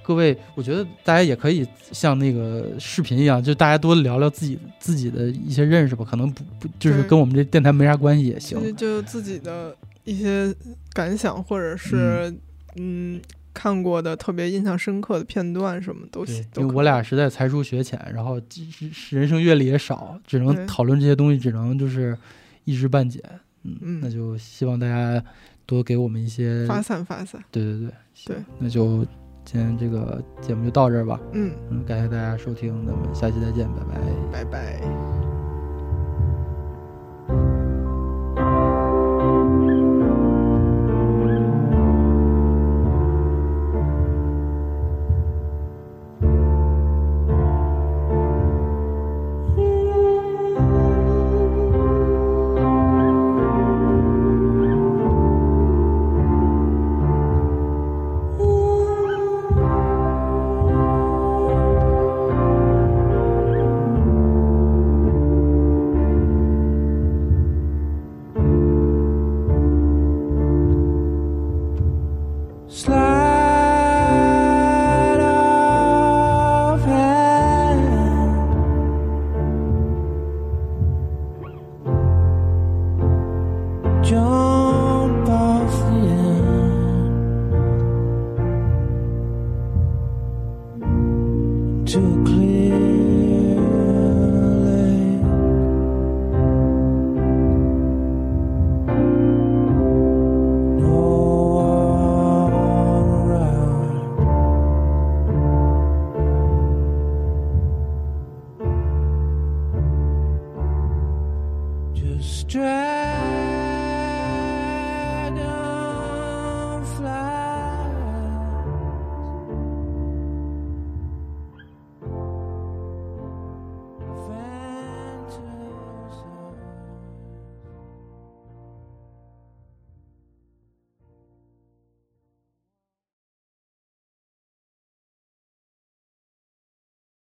各位，我觉得大家也可以像那个视频一样，就大家多聊聊自己自己的一些认识吧，可能不不就是跟我们这电台没啥关系也行就自己的一些感想，或者是嗯看过的特别印象深刻的片段什么都对行。，因为我俩实在才疏学浅，然后人生阅历也少，只能讨论这些东西，只能就是一知半解。嗯，嗯那就希望大家多给我们一些发散发散。对对对，对，那就今天这个节目就到这儿吧。嗯，嗯，感谢大家收听，咱们下期再见，拜拜。拜拜。